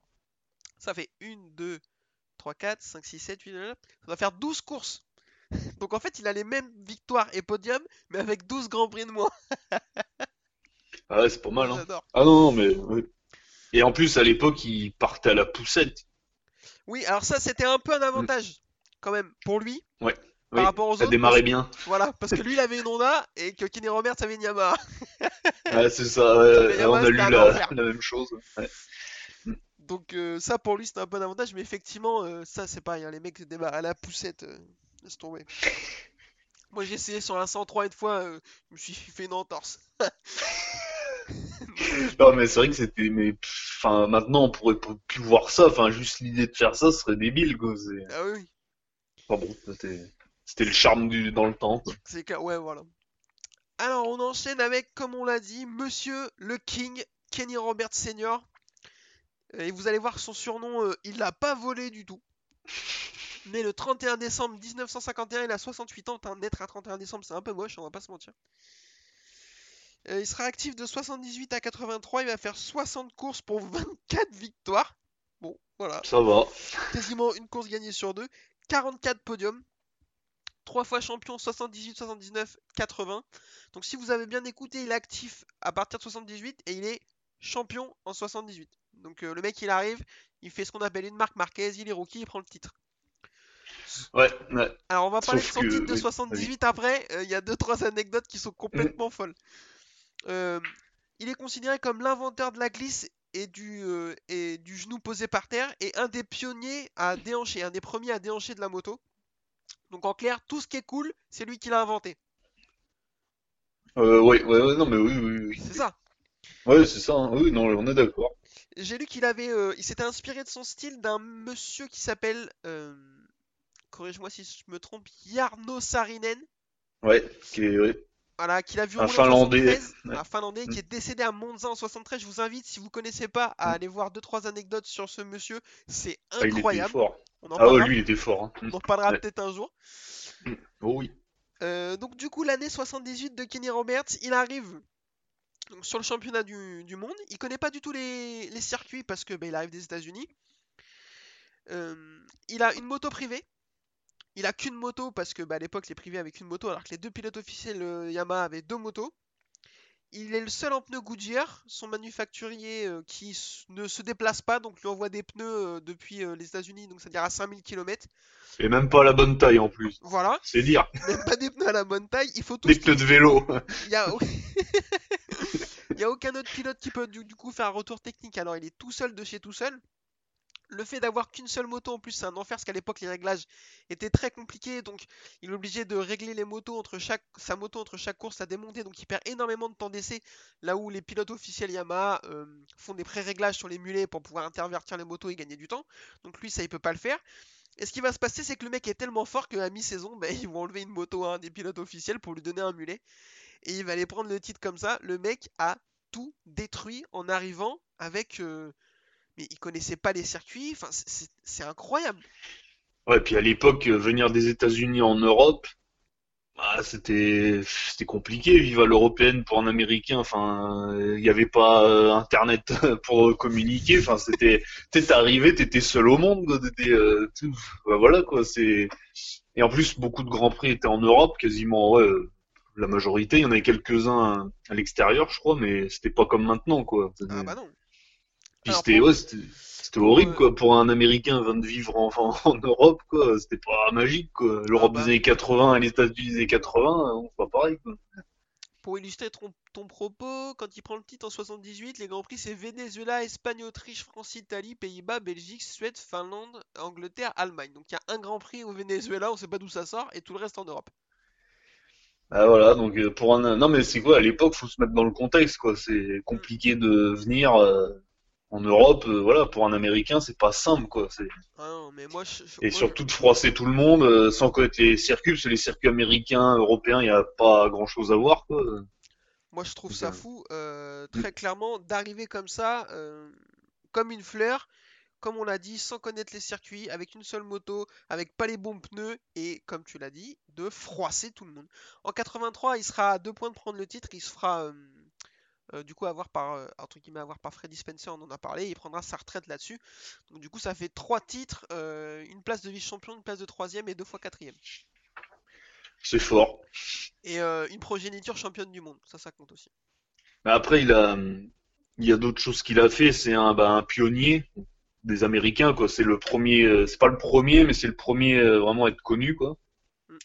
S2: ça fait 1, 2, 3, 4, 5, 6, 7, 8, 9, ça va faire 12 courses. Donc en fait, il a les mêmes victoires et podiums, mais avec 12 Grands Prix de moins.
S3: Ah ouais, c'est pas mal, hein. Ah non, non, mais oui. Et en plus, à l'époque, il partait à la poussette.
S2: Oui, alors ça, c'était un peu un avantage quand même pour lui
S3: Ouais,
S2: par
S3: oui,
S2: rapport aux
S3: ça
S2: autres.
S3: démarrait
S2: parce-
S3: bien.
S2: Voilà, parce que lui, il avait une Honda et que Kenny Roberts avait une Yamaha.
S3: Ouais, c'est ça, ouais, on a lu la, la même chose. Ouais.
S2: Donc euh, ça pour lui c'était un peu un avantage, mais effectivement euh, ça c'est pareil, hein, les mecs démarrent à la poussette, euh, laisse tomber. Moi j'ai essayé sur la 103 une fois, euh, je me suis fait une entorse.
S3: Non, mais c'est vrai que c'était, mais enfin, maintenant, on pourrait plus voir ça. Enfin, juste l'idée de faire ça serait débile, quoi.
S2: Ah oui,
S3: Enfin bon, c'était, c'était le charme du, dans le temps,
S2: c'est clair, ouais, voilà. Alors, on enchaîne avec, comme on l'a dit, Monsieur le King, Kenny Roberts Sr. Euh, Et vous allez voir son surnom, euh, il l'a pas volé du tout. Né le 31 décembre 1951, il a 68 ans. Putain, naître à 31 décembre, c'est un peu moche, on va pas se mentir. Euh, il sera actif de 78 à 83, il va faire 60 courses pour 24 victoires. Bon, voilà,
S3: Ça va.
S2: quasiment une course gagnée sur deux. 44 podiums. 3 fois champion 78, 79, 80. Donc si vous avez bien écouté, il est actif à partir de 78 et il est champion en 78. Donc euh, le mec il arrive, il fait ce qu'on appelle une marque Marquez, il est rookie, il prend le titre.
S3: Ouais, ouais.
S2: Alors on va parler
S3: Sauf
S2: de son
S3: que-
S2: titre de
S3: oui,
S2: 78 après, euh, il y a 2-3 anecdotes qui sont complètement folles. Euh, il est considéré comme l'inventeur de la glisse et du, euh, et du genou posé par terre et un des pionniers à déhancher, un des premiers à déhancher de la moto. Donc en clair, tout ce qui est cool, c'est lui qui l'a inventé.
S3: Euh, ouais, ouais, non, mais oui, oui, oui.
S2: C'est ça.
S3: Ouais, c'est ça, hein. Oui, non, on est d'accord.
S2: J'ai lu qu'il avait, euh, il s'était inspiré de son style d'un monsieur qui s'appelle, euh, corrige-moi si je me trompe, Jarno Saarinen.
S3: Ouais, qui est, ouais.
S2: Voilà, qu'il a vu
S3: Un Finlandais,
S2: 73,
S3: ouais.
S2: un Finlandais qui
S3: Mm.
S2: est décédé à Monza en 73. Je vous invite, si vous connaissez pas, à aller voir deux trois anecdotes sur ce monsieur. C'est
S3: Ah, il était
S2: incroyable.
S3: fort. Ah ouais, lui, il était fort. hein.
S2: on en parlera
S3: Ouais.
S2: peut-être un jour.
S3: Oh oui.
S2: Euh, donc du coup, l'année 78 de Kenny Roberts, il arrive donc, sur le championnat du, du monde. Il connaît pas du tout les, les circuits parce que bah, il arrive des États-Unis. Euh, il a une moto privée. Il a qu'une moto parce que bah, à l'époque les privés avaient qu'une moto alors que les deux pilotes officiels euh, Yamaha avaient deux motos. Il est le seul en pneus Goodyear, son manufacturier euh, qui ne se déplace pas, donc lui envoie des pneus euh, depuis les États-Unis, donc c'est-à-dire à 5000 km.
S3: Et même pas la bonne taille en plus.
S2: Voilà,
S3: C'est dire.
S2: même pas des pneus à la bonne taille, il faut tout
S3: Des pneus de vélo.
S2: Il y a... il y a aucun autre pilote qui peut du, du coup faire un retour technique, alors il est tout seul de chez tout seul. Le fait d'avoir qu'une seule moto en plus, c'est un enfer parce qu'à l'époque les réglages étaient très compliqués, donc il est obligé de régler les motos entre chaque sa moto entre chaque course à démonter, donc il perd énormément de temps d'essai. Là où les pilotes officiels Yamaha euh, font des pré-réglages sur les mulets pour pouvoir intervertir les motos et gagner du temps, donc lui ça il peut pas le faire. Et ce qui va se passer, c'est que le mec est tellement fort qu'à mi-saison, ben, ils vont enlever une moto à un des pilotes officiels pour lui donner un mulet et il va aller prendre le titre comme ça. Le mec a tout détruit en arrivant avec. euh, Mais il connaissait pas les circuits. Enfin, c'est- incroyable.
S3: Ouais, puis à l'époque, euh, venir des États-Unis en Europe, bah, c'était c'était compliqué. Vivre à l'européenne pour un Américain, enfin, euh, il n'y avait pas euh, Internet pour communiquer. Enfin, c'était, t'es arrivé, t'étais seul au monde. T'étais, euh, bah, voilà quoi. C'est et en plus beaucoup de grands prix étaient en Europe, quasiment ouais, la majorité. Il y en avait quelques-uns à l'extérieur, je crois, mais c'était pas comme maintenant quoi.
S2: Ah bah non.
S3: Puis c'était
S2: pour-
S3: ouais, c'était c'était horrible quoi pour un Américain vint de vivre en, Europe quoi, c'était pas magique quoi. L'Europe
S2: bah.
S3: des années 80 et les États-Unis des années 80, on pas pareil quoi.
S2: Pour illustrer ton, ton propos, quand il prend le titre en 78, les Grands Prix c'est Venezuela, Espagne, Autriche, France, Italie, Pays-Bas, Belgique, Suède, Finlande, Angleterre, Allemagne. Donc il y a un Grand Prix au Venezuela, on sait pas d'où ça sort, et tout le reste en Europe.
S3: Ah voilà, donc euh, pour un non mais c'est quoi à l'époque, faut se mettre dans le contexte quoi, c'est compliqué de venir euh, en Europe, euh, voilà, pour un Américain, c'est pas simple quoi,
S2: Ah non, mais moi je. je-
S3: et
S2: moi,
S3: surtout de froisser tout le monde euh, sans connaître les circuits, parce que les circuits américains, européens, il y a pas grand-chose à voir quoi.
S2: Moi, je trouve ça
S3: euh,
S2: fou, euh,
S3: mm.
S2: très clairement, d'arriver comme ça, comme une fleur, comme on l'a dit, sans connaître les circuits, avec une seule moto, avec pas les bons pneus, et comme tu l'as dit, de froisser tout le monde. En 83, il sera à deux points de prendre le titre, il se fera euh, du coup avoir par, euh, entre guillemets, avoir par Freddy Spencer, on en a parlé, il prendra sa retraite là-dessus. Donc du coup, ça fait trois titres, euh, une place de vice-champion, une place de troisième et deux fois quatrième.
S3: C'est fort.
S2: Et euh, une progéniture championne du monde, ça, ça compte aussi.
S3: Mais après, il a, il y a d'autres choses qu'il a fait. C'est un, bah, un pionnier des Américains, quoi. C'est le premier, c'est pas le premier, mais c'est le premier vraiment à être connu, quoi.
S2: Mm.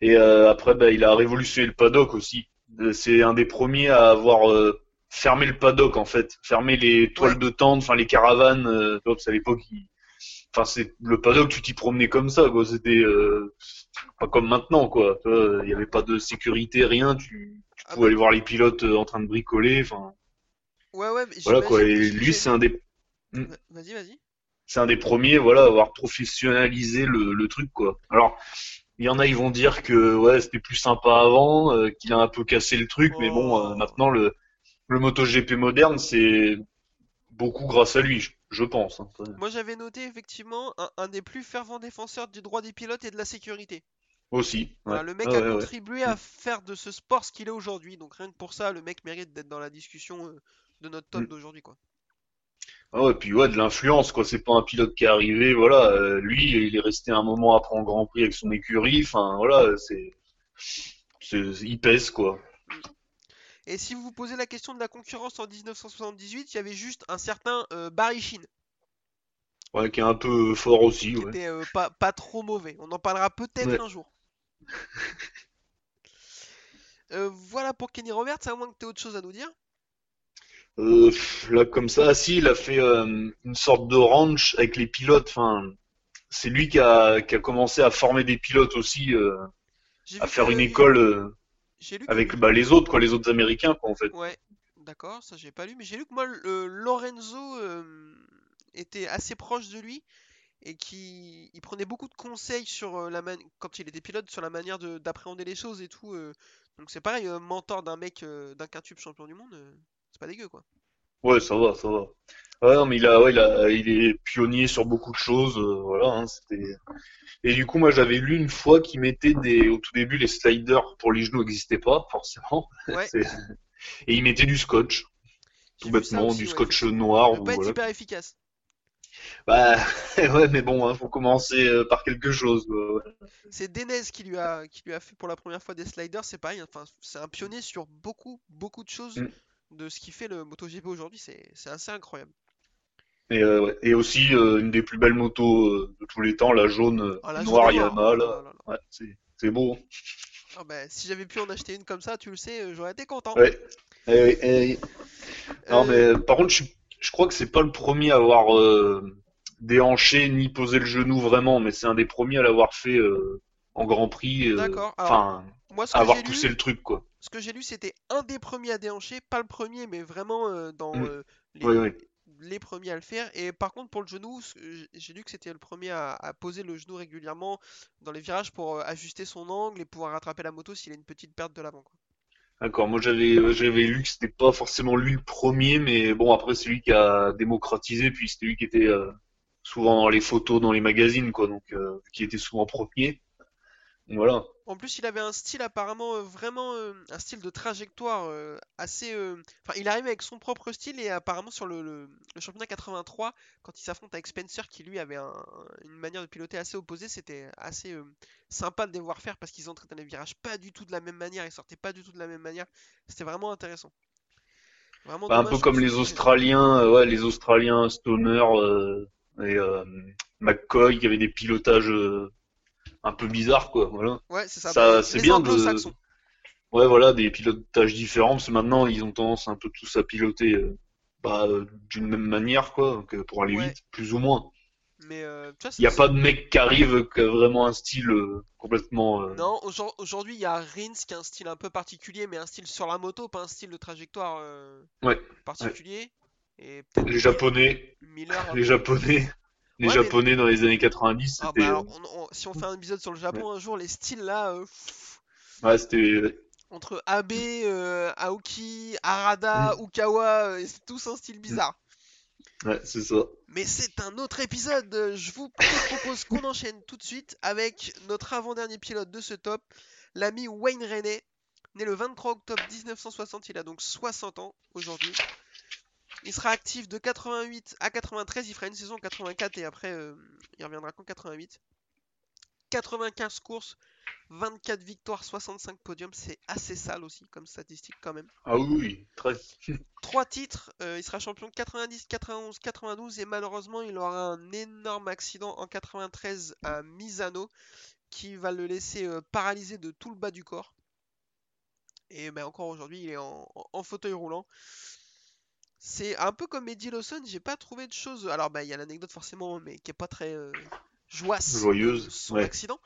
S3: Et après, bah, il a révolutionné le paddock aussi. Euh, C'est un des premiers à avoir euh, fermé le paddock, en fait, fermé les toiles
S2: Ouais.
S3: de tente, enfin les caravanes. Euh, parce qu'à l'époque, enfin c'est le paddock, tu t'y promenais comme ça, quoi. C'était euh, pas comme maintenant, quoi. Il y avait pas de sécurité, rien. Tu, tu
S2: Ah
S3: pouvais
S2: bah.
S3: aller voir les pilotes en train de bricoler. Enfin,
S2: Ouais, ouais, mais
S3: voilà quoi. Et lui, c'est un des. Mm.
S2: Va- Vas-y, vas-y.
S3: C'est un des premiers, voilà, à avoir professionnalisé le, le truc, quoi. Alors, il y en a, ils vont dire que ouais, c'était plus sympa avant, euh, qu'il a un peu cassé le truc, mais bon, euh,
S2: Oh.
S3: maintenant le le MotoGP moderne, c'est beaucoup grâce à lui, je, je pense. hein.
S2: Moi, j'avais noté effectivement un, un des plus fervents défenseurs du droit des pilotes et de la sécurité.
S3: Aussi.
S2: Le mec
S3: Ah
S2: a
S3: ouais, ouais.
S2: contribué à faire de ce sport ce qu'il est aujourd'hui. Donc rien que pour ça, le mec mérite d'être dans la discussion euh, de notre top
S3: Mm.
S2: d'aujourd'hui, quoi.
S3: Ah ouais, puis ouais, de l'influence, quoi. C'est pas un pilote qui est arrivé, voilà. euh, lui, il est resté un moment après en Grand Prix avec son écurie. Enfin, voilà, c'est, c'est, il pèse, quoi.
S2: Et si vous vous posez la question de la concurrence en 1978, il y avait juste un certain euh, Barry Sheen,
S3: Ouais, qui est un peu fort aussi,
S2: qui
S3: ouais.
S2: était euh, pas, pas trop mauvais. On en parlera peut-être
S3: Ouais.
S2: un jour. Euh, voilà pour Kenny Roberts, à moins que tu aies autre chose à nous dire.
S3: Euh, là, comme ça, si, il a fait euh, une sorte de ranch avec les pilotes. Enfin, c'est lui qui a, qui a commencé à former des pilotes aussi, euh, à faire une école euh,
S2: lu
S3: avec bah, les autres, quoi, les autres Américains, quoi, en fait.
S2: Ouais, d'accord, ça j'ai pas lu, mais j'ai lu que moi Lorenzo était assez proche de lui et qui il prenait beaucoup de conseils sur la man... quand il était pilote sur la manière de d'appréhender les choses et tout. Donc c'est pareil, mentor d'un mec d'un quintuple champion du monde, c'est pas dégueu quoi.
S3: Ouais, ça va, ça va. Ouais, non, mais il a, ouais, il a, il est pionnier sur beaucoup de choses, euh, voilà, hein, c'était. Et du coup, moi, j'avais lu une fois qu'il mettait des, au tout début, les sliders pour les genoux n'existaient pas, forcément.
S2: Ouais,
S3: Et il mettait du scotch, tout bêtement,
S2: aussi,
S3: du
S2: ouais,
S3: scotch noir, ou
S2: pas être
S3: voilà.
S2: hyper efficace.
S3: Bah, ouais, mais bon, hein, faut commencer euh, par quelque chose, ouais.
S2: C'est Denez qui lui a qui lui a fait pour la première fois des sliders, c'est pareil, enfin c'est un pionnier sur beaucoup beaucoup de choses
S3: Mm.
S2: De ce qui fait le MotoGP aujourd'hui, c'est assez incroyable.
S3: Et, euh. Et aussi, euh, une des plus belles motos euh, de tous les temps, la jaune,
S2: Ah, la
S3: noire Yamaha,
S2: oh.
S3: Ouais, c'est, beau.
S2: Ah bah, si j'avais pu en acheter une comme ça, tu le sais, j'aurais été content.
S3: Ouais. Eh, eh, Non, mais par contre, je, je crois que c'est pas le premier à avoir déhanché ni posé le genou vraiment, mais c'est un des premiers à l'avoir fait en Grand Prix.
S2: D'accord.
S3: Enfin,
S2: moi, ce que
S3: avoir
S2: j'ai
S3: poussé
S2: lu,
S3: le truc, quoi.
S2: ce que j'ai lu, c'était un des premiers à déhancher, pas le premier, mais vraiment euh, dans
S3: Mm.
S2: euh, les,
S3: Oui, oui.
S2: les premiers à le faire. Et par contre, pour le genou, que j'ai lu que c'était le premier à, à poser le genou régulièrement dans les virages pour euh, ajuster son angle et pouvoir rattraper la moto s'il a une petite perte de l'avant.
S3: D'accord. Moi, j'avais j'avais lu que c'était pas forcément lui le premier, mais bon, après, c'est lui qui a démocratisé, puis c'était lui qui était souvent dans les photos, dans les magazines, quoi. Donc, qui était souvent premier. Donc, Voilà.
S2: En plus, il avait un style apparemment euh, vraiment euh, un style de trajectoire euh, assez. Enfin, il arrive avec son propre style et apparemment sur le, le- le championnat 83, quand il s'affronte avec Spencer, qui lui avait un- une manière de piloter assez opposée, c'était assez sympa de les voir faire parce qu'ils entraient dans les virages pas du tout de la même manière, ils sortaient pas du tout de la même manière. C'était vraiment intéressant. Vraiment
S3: Bah, un peu comme les Australiens, ouais, les Australiens Stoner et McCoy qui avaient des pilotages un peu bizarres, quoi. Voilà.
S2: Ouais, c'est ça.
S3: Ça,
S2: bah,
S3: c'est bien de-. Ouais, voilà, des pilotages différents, parce que maintenant ils ont tendance un peu tous à piloter euh, bah, euh, d'une même manière, quoi, donc, pour aller
S2: Ouais.
S3: vite, plus ou moins.
S2: Mais euh,
S3: Il n'y a pas de mec qui arrive qui a vraiment un style euh, complètement. euh,
S2: Non, aujourd- aujourd'hui, il y a Rins qui a un style un peu particulier, mais un style sur la moto, pas un style de trajectoire
S3: Ouais,
S2: particulier. Et
S3: Les Japonais,
S2: Miller.
S3: les
S2: peu.
S3: Japonais, les
S2: Ouais, mais-
S3: Japonais dans les années 90,
S2: Ah
S3: c'était,
S2: bah alors,
S3: euh,
S2: on- on- si on fait un épisode sur le Japon un jour, les styles là, euh,
S3: ouais, c'était,
S2: entre Abe, euh, Aoki, Harada,
S3: Mm.
S2: Ukawa, euh, c'est tous un style bizarre.
S3: ouais, c'est ça.
S2: Mais c'est un autre épisode. euh, Je vous propose qu'on enchaîne tout de suite avec notre avant-dernier pilote de ce top, l'ami Wayne Rainey, né le 23 octobre 1960. Il a donc 60 ans aujourd'hui. Il sera actif de 88 à 93. Il fera une saison en 84 et après euh, il reviendra qu'en 88. 95 courses, 24 victoires, 65 podiums. C'est assez sale aussi comme statistique quand même.
S3: Ah oui, très.
S2: Trois titres, euh, il sera champion 90, 91, 92 et malheureusement il aura un énorme accident en 93 à Misano qui va le laisser euh, paralysé de tout le bas du corps. Et ben, encore aujourd'hui il est en, en- en fauteuil roulant. C'est un peu comme Eddie Lawson, j'ai pas trouvé de choses. Alors bah il y a l'anecdote forcément mais qui est pas très euh, joyeuse,
S3: Joyeuse,
S2: de son
S3: ouais.
S2: accident.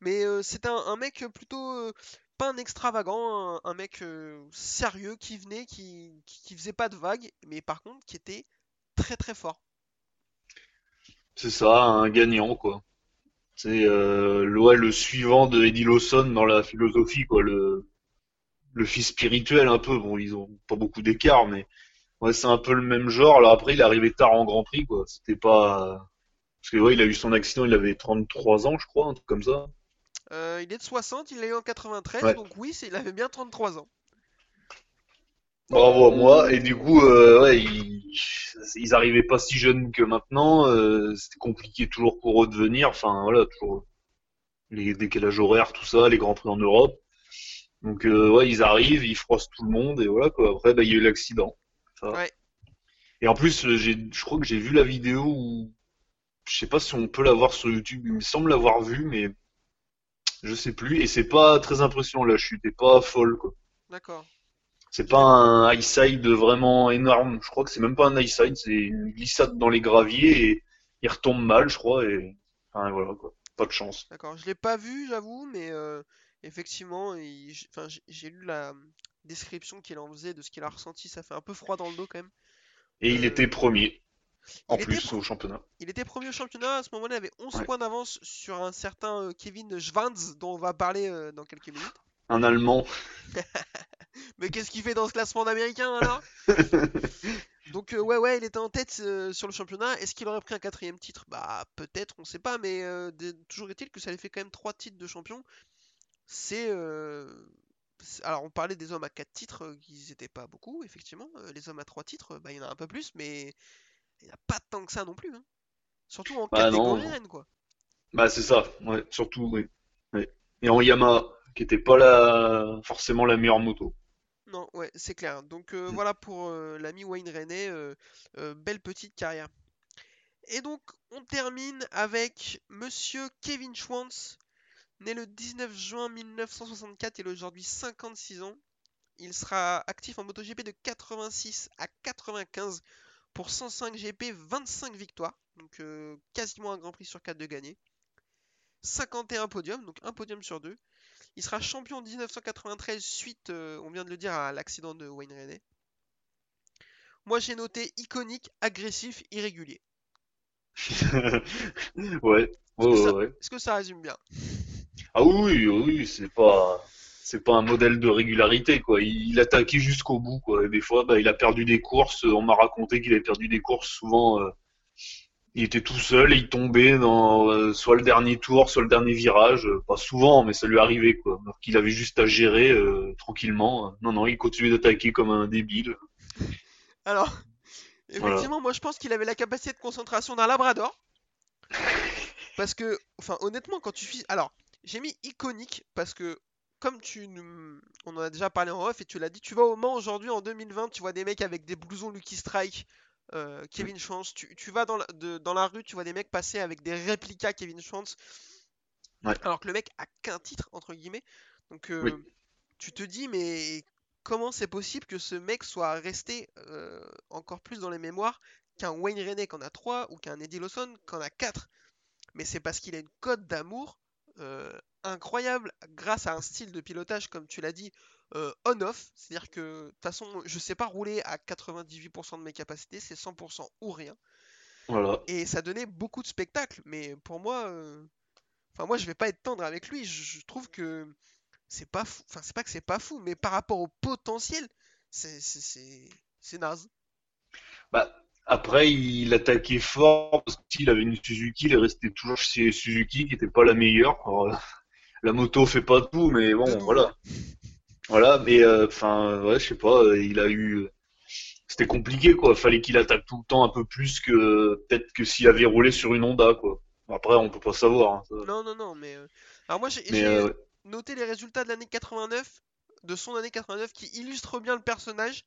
S2: Mais euh, c'est un, un mec plutôt euh, pas un extravagant, un, un mec euh, sérieux qui venait, qui, qui, qui faisait pas de vagues, mais par contre qui était très très fort.
S3: C'est ça, un gagnant, quoi. C'est euh, le, ouais, le suivant de Eddie Lawson dans la philosophie, quoi. Le, le fils spirituel, un peu. Bon, ils ont pas beaucoup d'écart, mais ouais, c'est un peu le même genre. Alors après, il est arrivé tard en Grand Prix, quoi. C'était pas. Parce que, ouais, il a eu son accident, il avait 33 ans, je crois, un truc comme ça.
S2: Euh, il est de 60, il l'a eu en 93,
S3: Ouais.
S2: donc oui, il avait bien 33 ans.
S3: Bravo à moi. Et du coup, euh, ouais, ils, ils arrivaient pas si jeunes que maintenant. euh, c'était compliqué toujours pour eux de venir. Enfin, voilà, toujours les décalages horaires, tout ça, les grands prix en Europe. Donc, euh, ouais, ils arrivent, ils froissent tout le monde et voilà quoi. Après, bah, il y a eu l'accident. Ça.
S2: Ouais.
S3: Et en plus, euh, j'ai, je crois que j'ai vu la vidéo où, je sais pas si on peut la voir sur YouTube. Il me semble l'avoir vue, mais je sais plus. Et c'est pas très impressionnant la chute, et pas folle quoi.
S2: D'accord.
S3: C'est pas un high side vraiment énorme. Je crois que c'est même pas un high side, c'est une glissade dans les graviers et il retombe mal, je crois. Et enfin, voilà quoi. Pas de chance.
S2: D'accord, je l'ai pas vu, j'avoue, mais euh, effectivement, il- j'- enfin, j'ai lu la description qu'il en faisait de ce qu'il a ressenti, ça fait un peu froid dans le dos quand même.
S3: Et il
S2: Euh,
S3: était premier en
S2: il
S3: plus au championnat.
S2: Il était premier au championnat, à ce moment-là, il avait 11
S3: Ouais.
S2: points d'avance sur un certain euh, Kevin Schwanz, dont on va parler euh, dans quelques minutes.
S3: Un Allemand.
S2: Mais qu'est-ce qu'il fait dans ce classement d'américain alors? Donc euh, ouais ouais il était en tête euh, sur le championnat. Est-ce qu'il aurait pris un quatrième titre? Bah peut-être, on sait pas, mais euh, toujours est-il que ça lui fait quand même trois titres de champion. C'est c'est- alors on parlait des hommes à quatre titres, euh, qui n'étaient pas beaucoup effectivement. Euh, les hommes à trois titres, euh, bah il y en a un peu plus, mais il n'y en a pas tant que ça non plus. hein. Surtout en
S3: Bah,
S2: catégorie reine quoi.
S3: Bah c'est ça. Ouais, surtout. Oui. Ouais. Et en Yamaha, qui était pas la forcément la meilleure moto.
S2: Non, ouais, c'est clair. Donc euh,
S3: Mm.
S2: voilà pour euh, l'ami Wayne euh, belle petite carrière. Et donc on termine avec Monsieur Kevin Schwantz, né le 19 juin 1964, il a aujourd'hui 56 ans. Il sera actif en MotoGP de 86 à 95 pour 105 GP, 25 victoires, donc euh, quasiment un Grand Prix sur 4 de gagné. 51 podiums, donc un podium sur deux. Il sera champion en 1993 suite, euh, on vient de le dire, à l'accident de Wayne Rainey. Moi j'ai noté iconique, agressif, irrégulier.
S3: ouais. Ouais,
S2: que
S3: ouais,
S2: ça-
S3: ouais.
S2: Est-ce que ça résume bien?
S3: Ah oui, oui, oui, c'est pas, c'est pas un modèle de régularité, quoi. Il, il attaquait jusqu'au bout, quoi. Et des fois, bah, il a perdu des courses. On m'a raconté qu'il avait perdu des courses souvent. euh, il était tout seul et il tombait dans euh, soit le dernier tour, soit le dernier virage. Euh, Pas souvent, mais ça lui arrivait, quoi. Alors qu'il avait juste à gérer euh, tranquillement. Non, non, il continuait d'attaquer comme un débile.
S2: Alors,
S3: Voilà.
S2: effectivement, moi je pense qu'il avait la capacité de concentration d'un labrador. Parce que, enfin, honnêtement, quand tu fais. Alors, j'ai mis iconique parce que, comme tu. nous- On en a déjà parlé en off et tu l'as dit, tu vas au Mans aujourd'hui en 2020, tu vois des mecs avec des blousons Lucky Strike, euh, Kevin Schwantz. Tu, tu vas dans la, de- dans la rue, tu vois des mecs passer avec des réplicas Kevin Schwantz.
S3: Ouais.
S2: Alors que le mec a qu'un titre, entre guillemets. Donc, euh,
S3: Oui.
S2: tu te dis, mais comment c'est possible que ce mec soit resté euh, encore plus dans les mémoires qu'un Wayne qui en a 3 ou qu'un Eddie Lawson qui en a 4 Mais c'est parce qu'il a une cote d'amour incroyable grâce à un style de pilotage, comme tu l'as dit, euh, on-off. C'est-à-dire que, de toute façon, je sais pas rouler à 98% de mes capacités, c'est 100% ou rien.
S3: Voilà.
S2: Et ça donnait beaucoup de spectacles. Mais pour moi, euh, enfin moi je vais pas être tendre avec lui. Je, je trouve que c'est pas fou. Enfin c'est pas que c'est pas fou, mais par rapport au potentiel, c'est naze.
S3: Bah, après, il attaquait fort parce qu'il avait une Suzuki, il est resté toujours chez Suzuki, qui était pas la meilleure. Alors, euh, la moto fait pas tout, mais bon, voilà. Voilà, mais euh, enfin, ouais, je sais pas, euh, il a eu. C'était compliqué, quoi. Fallait qu'il attaque tout le temps un peu plus que peut-être que s'il avait roulé sur une Honda, quoi. Après, on peut pas savoir. hein, ça.
S2: Non non non, mais euh, alors moi j'ai
S3: euh,
S2: noté les résultats de l'année 89, de son année 89, qui illustrent bien le personnage.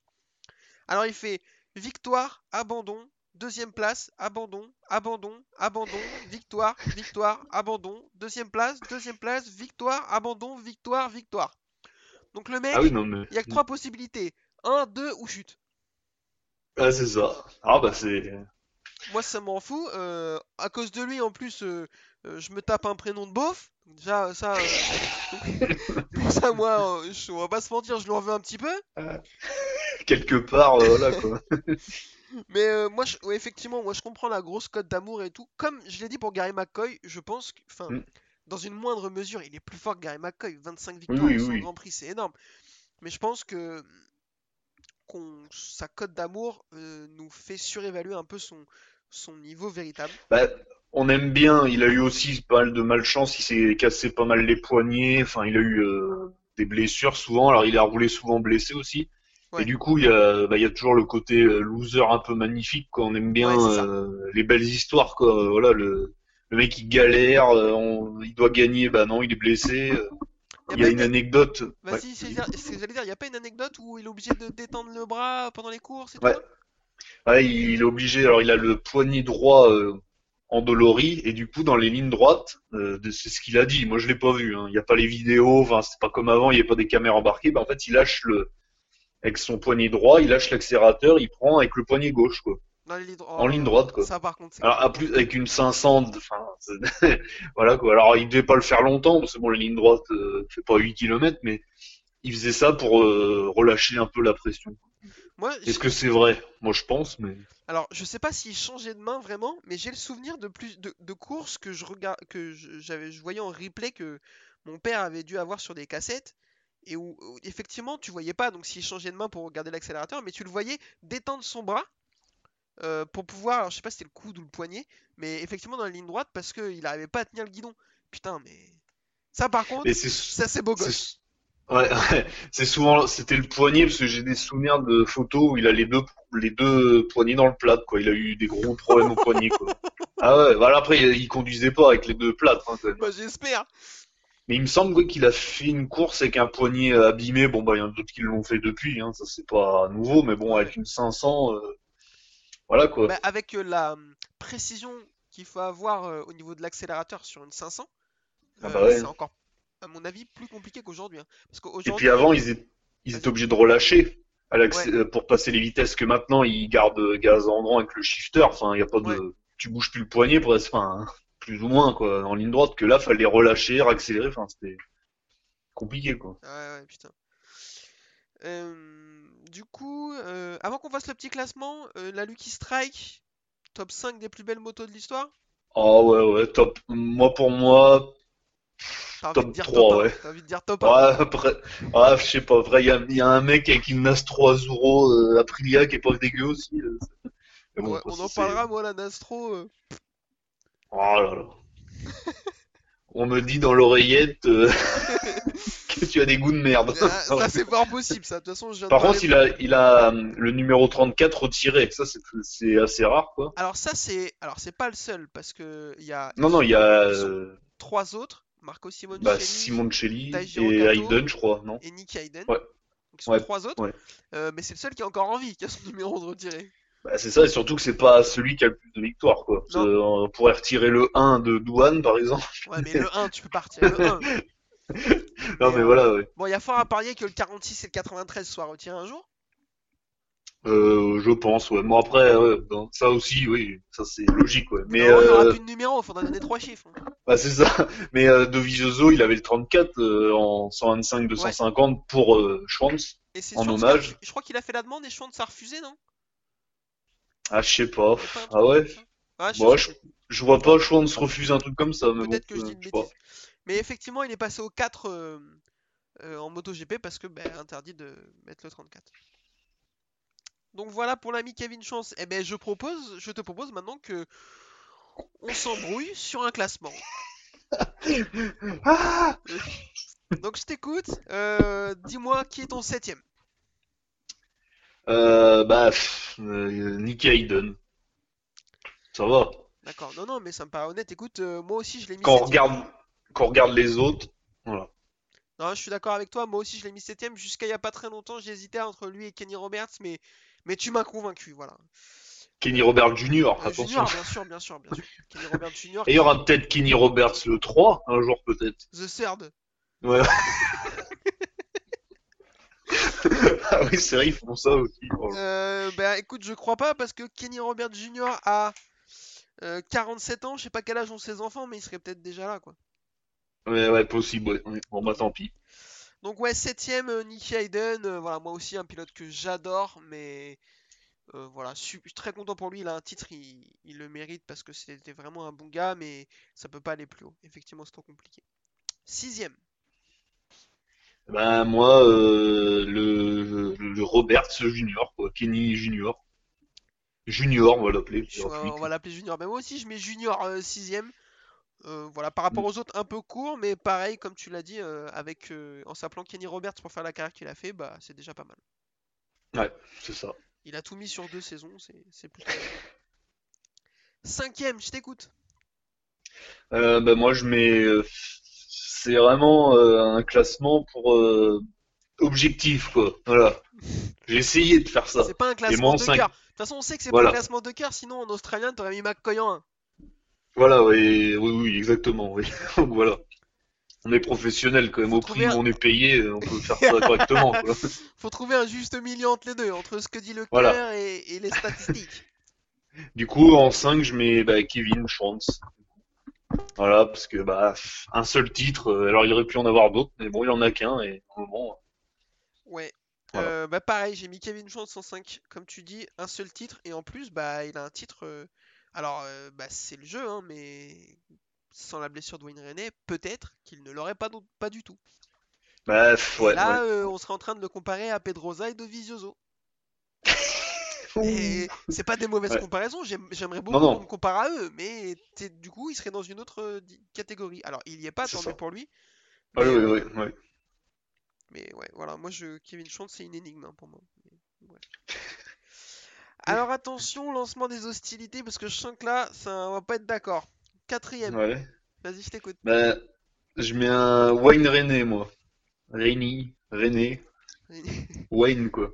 S2: Alors il fait victoire, abandon, deuxième place, abandon, abandon, abandon, victoire, victoire, abandon, deuxième place, deuxième place, victoire, abandon, victoire, victoire. Donc le mec,
S3: Ah oui, non, mais.
S2: il y a que trois possibilités. 1, 2 ou chute.
S3: Ah, c'est ça. Ah, bah, c'est.
S2: Moi ça m'en fout. euh, à cause de lui en plus, euh, euh, je me tape un prénom de beauf. Déjà ça, euh, ça moi, je- on va pas se mentir, je lui en veux un petit peu.
S3: Quelque part, euh, voilà quoi.
S2: Mais euh, moi, je- ouais, effectivement, moi je comprends la grosse cote d'amour et tout. Comme je l'ai dit pour Gary McCoy, je pense que, enfin,
S3: Mm.
S2: dans une moindre mesure, il est plus fort que Gary McCoy. 25 victoires
S3: oui, oui.
S2: Grand Prix, c'est énorme. Mais je pense que qu'on, sa cote d'amour euh, nous fait surévaluer un peu son, son niveau véritable.
S3: Bah, on aime bien, il a eu aussi pas mal de malchance, il s'est cassé pas mal les poignets, enfin il a eu euh, des blessures souvent, alors il a roulé souvent blessé aussi.
S2: Ouais.
S3: Et du coup, il y a, bah, il y a toujours le côté euh, loser un peu magnifique, quoi. On aime bien
S2: Ouais,
S3: euh, les belles histoires, quoi. Voilà, le, le mec il galère, euh, on- il doit gagner, bah non, il est blessé. euh. Il y a
S2: pas
S3: une anecdote.
S2: Vas-y,
S3: Ouais,
S2: c'est ce que j'allais dire. Il n'y a pas une anecdote où il est obligé de détendre le bras pendant les courses et tout
S3: Ouais. il est obligé. Alors, il a le poignet droit euh, endolori et du coup, dans les lignes droites, euh, c'est ce qu'il a dit. Moi, je l'ai pas vu. hein. Il n'y a pas les vidéos. Enfin, c'est pas comme avant. Il n'y a pas des caméras embarquées. Bah, en fait, il lâche le avec son poignet droit, il lâche l'accélérateur, il prend avec le poignet gauche, quoi. En ligne droite, quoi.
S2: Ça, par contre, c'est
S3: Alors, à plus avec une 500, de- enfin, c'est- voilà quoi. Alors, il devait pas le faire longtemps parce que bon, les lignes droites, euh, fait pas 8 km, mais il faisait ça pour euh, relâcher un peu la pression.
S2: Moi,
S3: Est-ce que c'est vrai? Moi, je pense, mais.
S2: Alors, je sais pas s'il changeait de main vraiment, mais j'ai le souvenir de plus de, de courses que je que je- j'avais, je voyais en replay que mon père avait dû avoir sur des cassettes et où, où, effectivement tu voyais pas donc s'il changeait de main pour regarder l'accélérateur, mais tu le voyais détendre son bras euh, pour pouvoir, alors je sais pas si c'était le coude ou le poignet, mais effectivement dans la ligne droite parce qu'il arrivait pas à tenir le guidon. Putain, mais ça par contre, ça c'est beau gosse.
S3: Ouais, ouais. c'est souvent, c'était le poignet parce que j'ai des souvenirs de photos où il a les deux, les deux poignets dans le plat, quoi. Il a eu des gros problèmes au poignet, quoi. Ah ouais, voilà, après, il, il conduisait pas avec les deux plâtres, hein.
S2: Bah, j'espère.
S3: Mais il me semble qu'il a fait une course avec un poignet abîmé. Bon, bah, il y en a d'autres qui l'ont fait depuis, hein. Ça, c'est pas nouveau, mais bon, avec une 500, euh, voilà, quoi.
S2: Bah, avec euh, la hum, précision qu'il faut avoir euh, au niveau de l'accélérateur sur une 500,
S3: Ah bah ouais.
S2: c'est encore, à mon avis, plus compliqué qu'aujourd'hui. hein. Parce
S3: Et puis avant, ils étaient, ils
S2: Vas-y.
S3: étaient obligés de relâcher à l'accé-
S2: Ouais.
S3: pour passer les vitesses que maintenant ils gardent gaz entrant avec le shifter. Enfin, il y a pas de,
S2: Ouais.
S3: tu bouges plus le poignet pour être, enfin, plus ou moins quoi, en ligne droite. Que là, fallait relâcher, accélérer. Enfin, c'était compliqué quoi.
S2: Ouais, ouais, putain. Euh, du coup, euh, avant qu'on fasse le petit classement, euh, la Lucky Strike, top 5 des plus belles motos de l'histoire?
S3: Ah ouais, ouais, top. Moi pour moi,
S2: T'as envie
S3: Top
S2: de dire
S3: 3,
S2: top 1.
S3: ouais.
S2: T'as envie de dire top 1.
S3: ouais, après, ouais, je sais pas. Il y a, il y a un mec avec une NAS 3 euros euh, Aprilia qui est pas dégueu aussi. euh, bon,
S2: Ouais, on en parlera, moi, la Nastro. euh,
S3: Oh là là. On me dit dans l'oreillette euh, que tu as des goûts de merde.
S2: ah, ça, c'est fort possible, ça. De toute façon, je viens
S3: Par contre, il a, il a euh, le numéro 34 retiré. Ça, c'est, c'est assez rare, quoi.
S2: Alors, ça, c'est. Alors, c'est pas le seul, parce que il y a
S3: Non, non, il y a
S2: Ils sont
S3: euh,
S2: trois autres Marco Simoncelli
S3: bah, Simoncelli
S2: Taijiro
S3: et
S2: Kato.
S3: Hayden, je crois, non
S2: et Nick Hayden.
S3: Ouais.
S2: Donc, ils sont
S3: Ouais,
S2: trois autres.
S3: ouais.
S2: Euh, mais c'est le seul qui est encore en vie, qui a son numéro de retiré.
S3: Bah, C'est ça, et surtout que c'est pas celui qui a le plus de victoires, quoi. Euh, on pourrait retirer le 1 de Douane, par exemple.
S2: Ouais, mais le 1, tu peux pas retirer le 1.
S3: Non, mais voilà, ouais.
S2: Bon, il y a fort à parier que le 46 et le 93 soient retirés un jour.
S3: Euh, je pense, ouais. Bon, après, ouais, bon, ça aussi, oui, ça c'est logique, ouais. Mais,
S2: non, il aura
S3: euh,
S2: plus de numéro, il faudra donner trois chiffres. hein.
S3: Bah c'est ça. Mais euh, de Vizioso, il avait le 34 euh, en 125 250 pour
S2: c'est
S3: En
S2: Schwantz
S3: hommage.
S2: Je crois qu'il a fait la demande et Schwantz a refusé, non?
S3: Ah je sais pas. Ah ouais?
S2: Ouais, je sais
S3: je, je vois pas Schwanz refuser un truc comme ça, mais
S2: Peut-être
S3: bon,
S2: que je
S3: euh,
S2: dis une bêtise. Mais effectivement, il est passé au 4 euh, euh, en MotoGP parce que ben, interdit de mettre le 34. Donc voilà pour l'ami Kevin Chance. Eh ben je propose, je te propose maintenant que on s'embrouille sur un classement.
S3: Ah
S2: Donc je t'écoute. Euh, Dis-moi qui est ton septième.
S3: Euh, bah, pff, euh, Nicky Hayden. Ça va.
S2: D'accord. Non non, mais ça me paraît honnête. Écoute, euh, moi aussi je l'ai mis
S3: Quand on
S2: septième.
S3: regarde, quand on regarde les autres, voilà.
S2: Non, je suis d'accord avec toi. Moi aussi je l'ai mis septième. Jusqu'à il y a pas très longtemps, j'hésitais entre lui et Kenny Roberts, mais mais tu m'as convaincu. Voilà.
S3: Kenny Roberts Jr.
S2: Euh,
S3: attention.
S2: Junior, bien sûr, bien sûr, bien sûr. Kenny Roberts Junior.
S3: Et il y aura peut-être Kenny Roberts le 3, un jour peut-être.
S2: The Third.
S3: Ouais. ah oui, c'est vrai, ils font ça aussi.
S2: Euh, bah écoute, je crois pas parce que Kenny Robert Jr. a euh, 47 ans, je sais pas quel âge ont ses enfants, mais il serait peut-être déjà là quoi.
S3: Ouais, ouais, possible, ouais. Bon, bah tant pis.
S2: Donc ouais, septième, euh, Nicky Hayden, euh, voilà, moi aussi un pilote que j'adore, mais euh, voilà, je suis très content pour lui, il a un titre, il, il le mérite parce que c'était vraiment un bon gars, mais ça peut pas aller plus haut. Effectivement, c'est trop compliqué. Sixième,
S3: Ben moi, euh, le, le Roberts Junior, quoi, Kenny Junior. Junior, on va l'appeler.
S2: On va l'appeler Junior. Mais moi aussi, je mets Junior euh, sixième. Euh, voilà, par rapport
S3: Mm.
S2: aux autres, un peu court, mais pareil, comme tu l'as dit, euh, avec euh, en s'appelant Kenny Roberts pour faire la carrière qu'il a fait, bah c'est déjà pas mal.
S3: Ouais, c'est ça.
S2: Il a tout mis sur deux saisons, c'est plutôt bien. Cinquième, je t'écoute.
S3: Euh, ben moi, je mets. C'est vraiment euh, un classement pour euh, objectif, quoi. Voilà. J'ai essayé de faire ça.
S2: C'est pas un classement
S3: en
S2: de
S3: cinq.
S2: cœur. De toute façon, on sait que c'est
S3: Voilà.
S2: pas un classement de cœur, sinon en australien, t'aurais mis McCoyan. hein.
S3: Voilà, oui, oui, oui, exactement. Oui. Donc voilà. On est professionnel quand même.
S2: Faut
S3: Au prix où on est payé, euh, on peut faire ça correctement, quoi.
S2: Faut trouver un juste milieu entre les deux, entre ce que dit le
S3: Voilà.
S2: cœur et, et les statistiques.
S3: Du coup, en 5, je mets bah, Kevin Schwantz. Voilà, parce que bah un seul titre, euh, alors il aurait pu en avoir d'autres, mais bon, il en a qu'un et au moment.
S2: Ouais.
S3: Voilà.
S2: Euh, bah pareil, j'ai mis Kevin Schwantz en 5, comme tu dis, un seul titre, et en plus, bah il a un titre. euh, Alors, euh, bah c'est le jeu, hein, mais sans la blessure de Wayne René, peut-être qu'il ne l'aurait pas, du tout.
S3: Bah ouais,
S2: là,
S3: ouais.
S2: euh, on serait en train de le comparer à Pedrosa et Dovizioso. C'est pas des mauvaises
S3: Ouais.
S2: comparaisons, j'aime- j'aimerais beaucoup qu'on me compare à eux, mais du coup, il serait dans une autre euh, catégorie. Alors, il y est pas, tant mieux pour lui.
S3: Ouais,
S2: Mais,
S3: ouais,
S2: euh,
S3: ouais, ouais.
S2: Mais ouais, voilà, moi je Kevin Schwantz c'est une énigme hein, pour moi. Mais, ouais. Alors attention, lancement des hostilités parce que je sens que là, ça on va pas être d'accord. Quatrième,
S3: Ouais.
S2: vas-y, je t'écoute.
S3: Bah, je mets un Wayne René, moi. René, René, Wayne, quoi.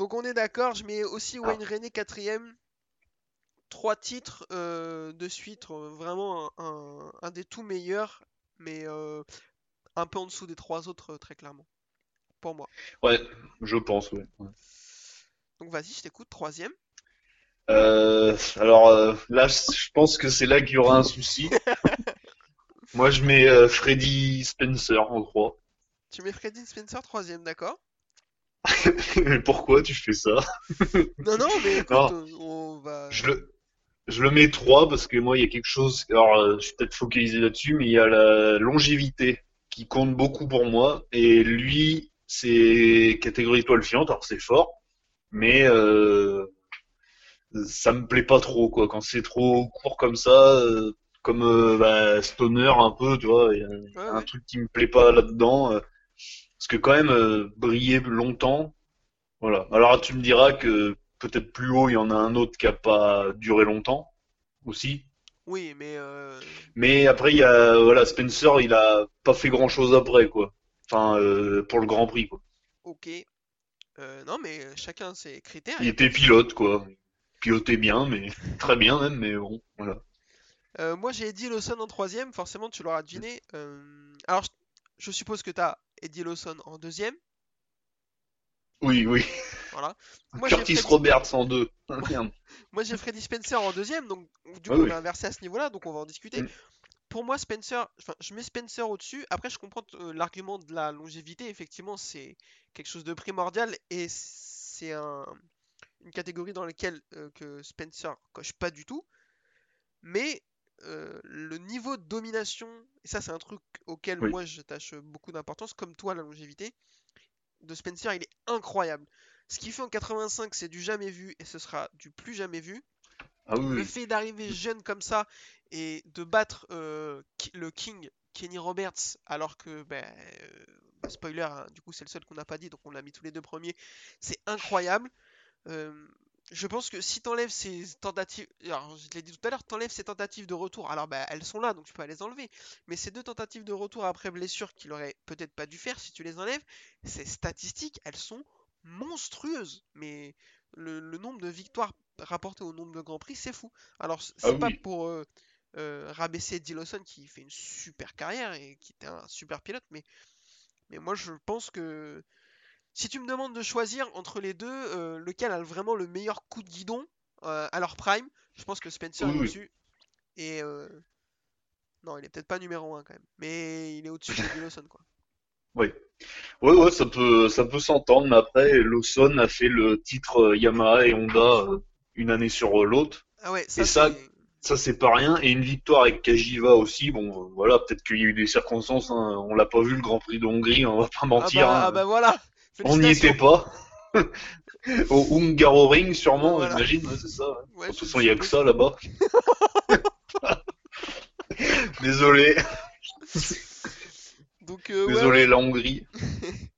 S2: Donc on est d'accord, je mets aussi
S3: Ah.
S2: Wayne René quatrième. Trois titres euh, de suite, euh, vraiment un, un- un des tout meilleurs, mais euh, un peu en dessous des trois autres, très clairement. Pour moi.
S3: Ouais, je pense, ouais. ouais.
S2: Donc vas-y, je t'écoute, troisième.
S3: Euh, alors là, je pense que c'est là qu'il y aura un souci. Moi, je mets Freddy Spencer en 3.
S2: Tu mets Freddy Spencer troisième, d'accord
S3: Pourquoi tu fais ça?
S2: Non, non, mais écoute,
S3: Non.
S2: euh, on va...
S3: Je le, je le mets 3 parce que moi, il y a quelque chose. Alors, euh, je suis peut-être focalisé là-dessus, mais il y a la longévité qui compte beaucoup pour moi. Et lui, c'est catégorie étoile filante, alors c'est fort, mais euh, ça me plaît pas trop, quoi. Quand c'est trop court comme ça, euh, comme euh, bah, Stoner un peu, tu vois, il y a
S2: Ouais,
S3: un
S2: ouais.
S3: truc qui me plaît pas là-dedans. Parce que quand même, euh, briller longtemps, voilà. Alors tu me diras que peut-être plus haut, il y en a un autre qui a pas duré longtemps aussi.
S2: Oui, mais euh,
S3: Mais après, il y a voilà, Spencer, il a pas fait grand-chose après, quoi. Enfin, euh, pour le Grand Prix, quoi.
S2: ok. Euh, non, mais chacun ses critères.
S3: Il était pilote, quoi. Pilotait bien, mais très bien même, mais bon, voilà.
S2: Moi, j'ai Eddie Lawson en troisième, forcément, tu l'auras deviné. Alors, je, je suppose que tu as Eddie Lawson en deuxième.
S3: Oui, oui.
S2: Voilà. Moi,
S3: Curtis
S2: Freddy-
S3: Roberts en deux.
S2: Moi, j'ai Freddy Spencer en deuxième, donc du
S3: Ah
S2: coup, on
S3: oui.
S2: inversé à ce niveau-là, donc on va en discuter.
S3: Mm.
S2: Pour moi, Spencer, enfin, je mets Spencer au-dessus. Après, je comprends euh, l'argument de la longévité. Effectivement, c'est quelque chose de primordial et c'est un- une catégorie dans laquelle euh, que Spencer coche pas du tout. Mais euh, le niveau de domination, et ça, c'est un truc auquel
S3: Oui.
S2: moi j'attache beaucoup d'importance, comme toi, la longévité de Spencer, il est incroyable. Ce qu'il fait en 85, c'est du jamais vu et ce sera du plus jamais vu.
S3: Ah oui,
S2: Le fait d'arriver jeune comme ça et de battre euh, le King Kenny Roberts alors que ben, euh, spoiler hein, du coup c'est le seul qu'on n'a pas dit donc on l'a mis tous les deux premiers c'est incroyable Euh, je pense que si t'enlèves ces tentatives alors je te l'ai dit tout à l'heure t'enlèves ces tentatives de retour alors bah, elles sont là donc tu peux les enlever. Mais ces deux tentatives de retour après blessure qu'il aurait peut-être pas dû faire si tu les enlèves ces statistiques elles sont monstrueuses. Mais le, le nombre de victoires rapportées au nombre de grands prix c'est fou. Alors c- c'est
S3: Ah
S2: pas
S3: oui.
S2: pour euh, euh, rabaisser Eddie Lawson qui fait une super carrière et qui était un super pilote, mais, mais moi je pense que si tu me demandes de choisir entre les deux, euh, lequel a vraiment le meilleur coup de guidon euh, à leur prime, je pense que Spencer
S3: Oui,
S2: est
S3: oui.
S2: au-dessus. Et euh, non, il est peut-être pas numéro 1 quand même, mais il est au-dessus d'Eddie Lawson quoi.
S3: Oui. Ouais, ouais, ça peut, ça peut s'entendre, mais après, Lawson a fait le titre euh, Yamaha et Honda une année sur l'autre.
S2: Ah ouais, ça,
S3: Et ça,
S2: c'est-
S3: Ça, c'est pas rien. Et une victoire avec Kajiva aussi. Bon, euh, voilà, peut-être qu'il y a eu des circonstances. hein. On l'a pas vu le Grand Prix de Hongrie, on va pas
S2: Ah
S3: mentir.
S2: bah,
S3: hein.
S2: ah bah voilà.
S3: On n'y était pas. Au Hungaroring, sûrement,
S2: Voilà.
S3: j'imagine. ouais, c'est ça. ouais.
S2: Ouais,
S3: de toute façon, il y a que ça là-bas. Désolé,
S2: Donc, euh, ouais,
S3: désolé la Hongrie.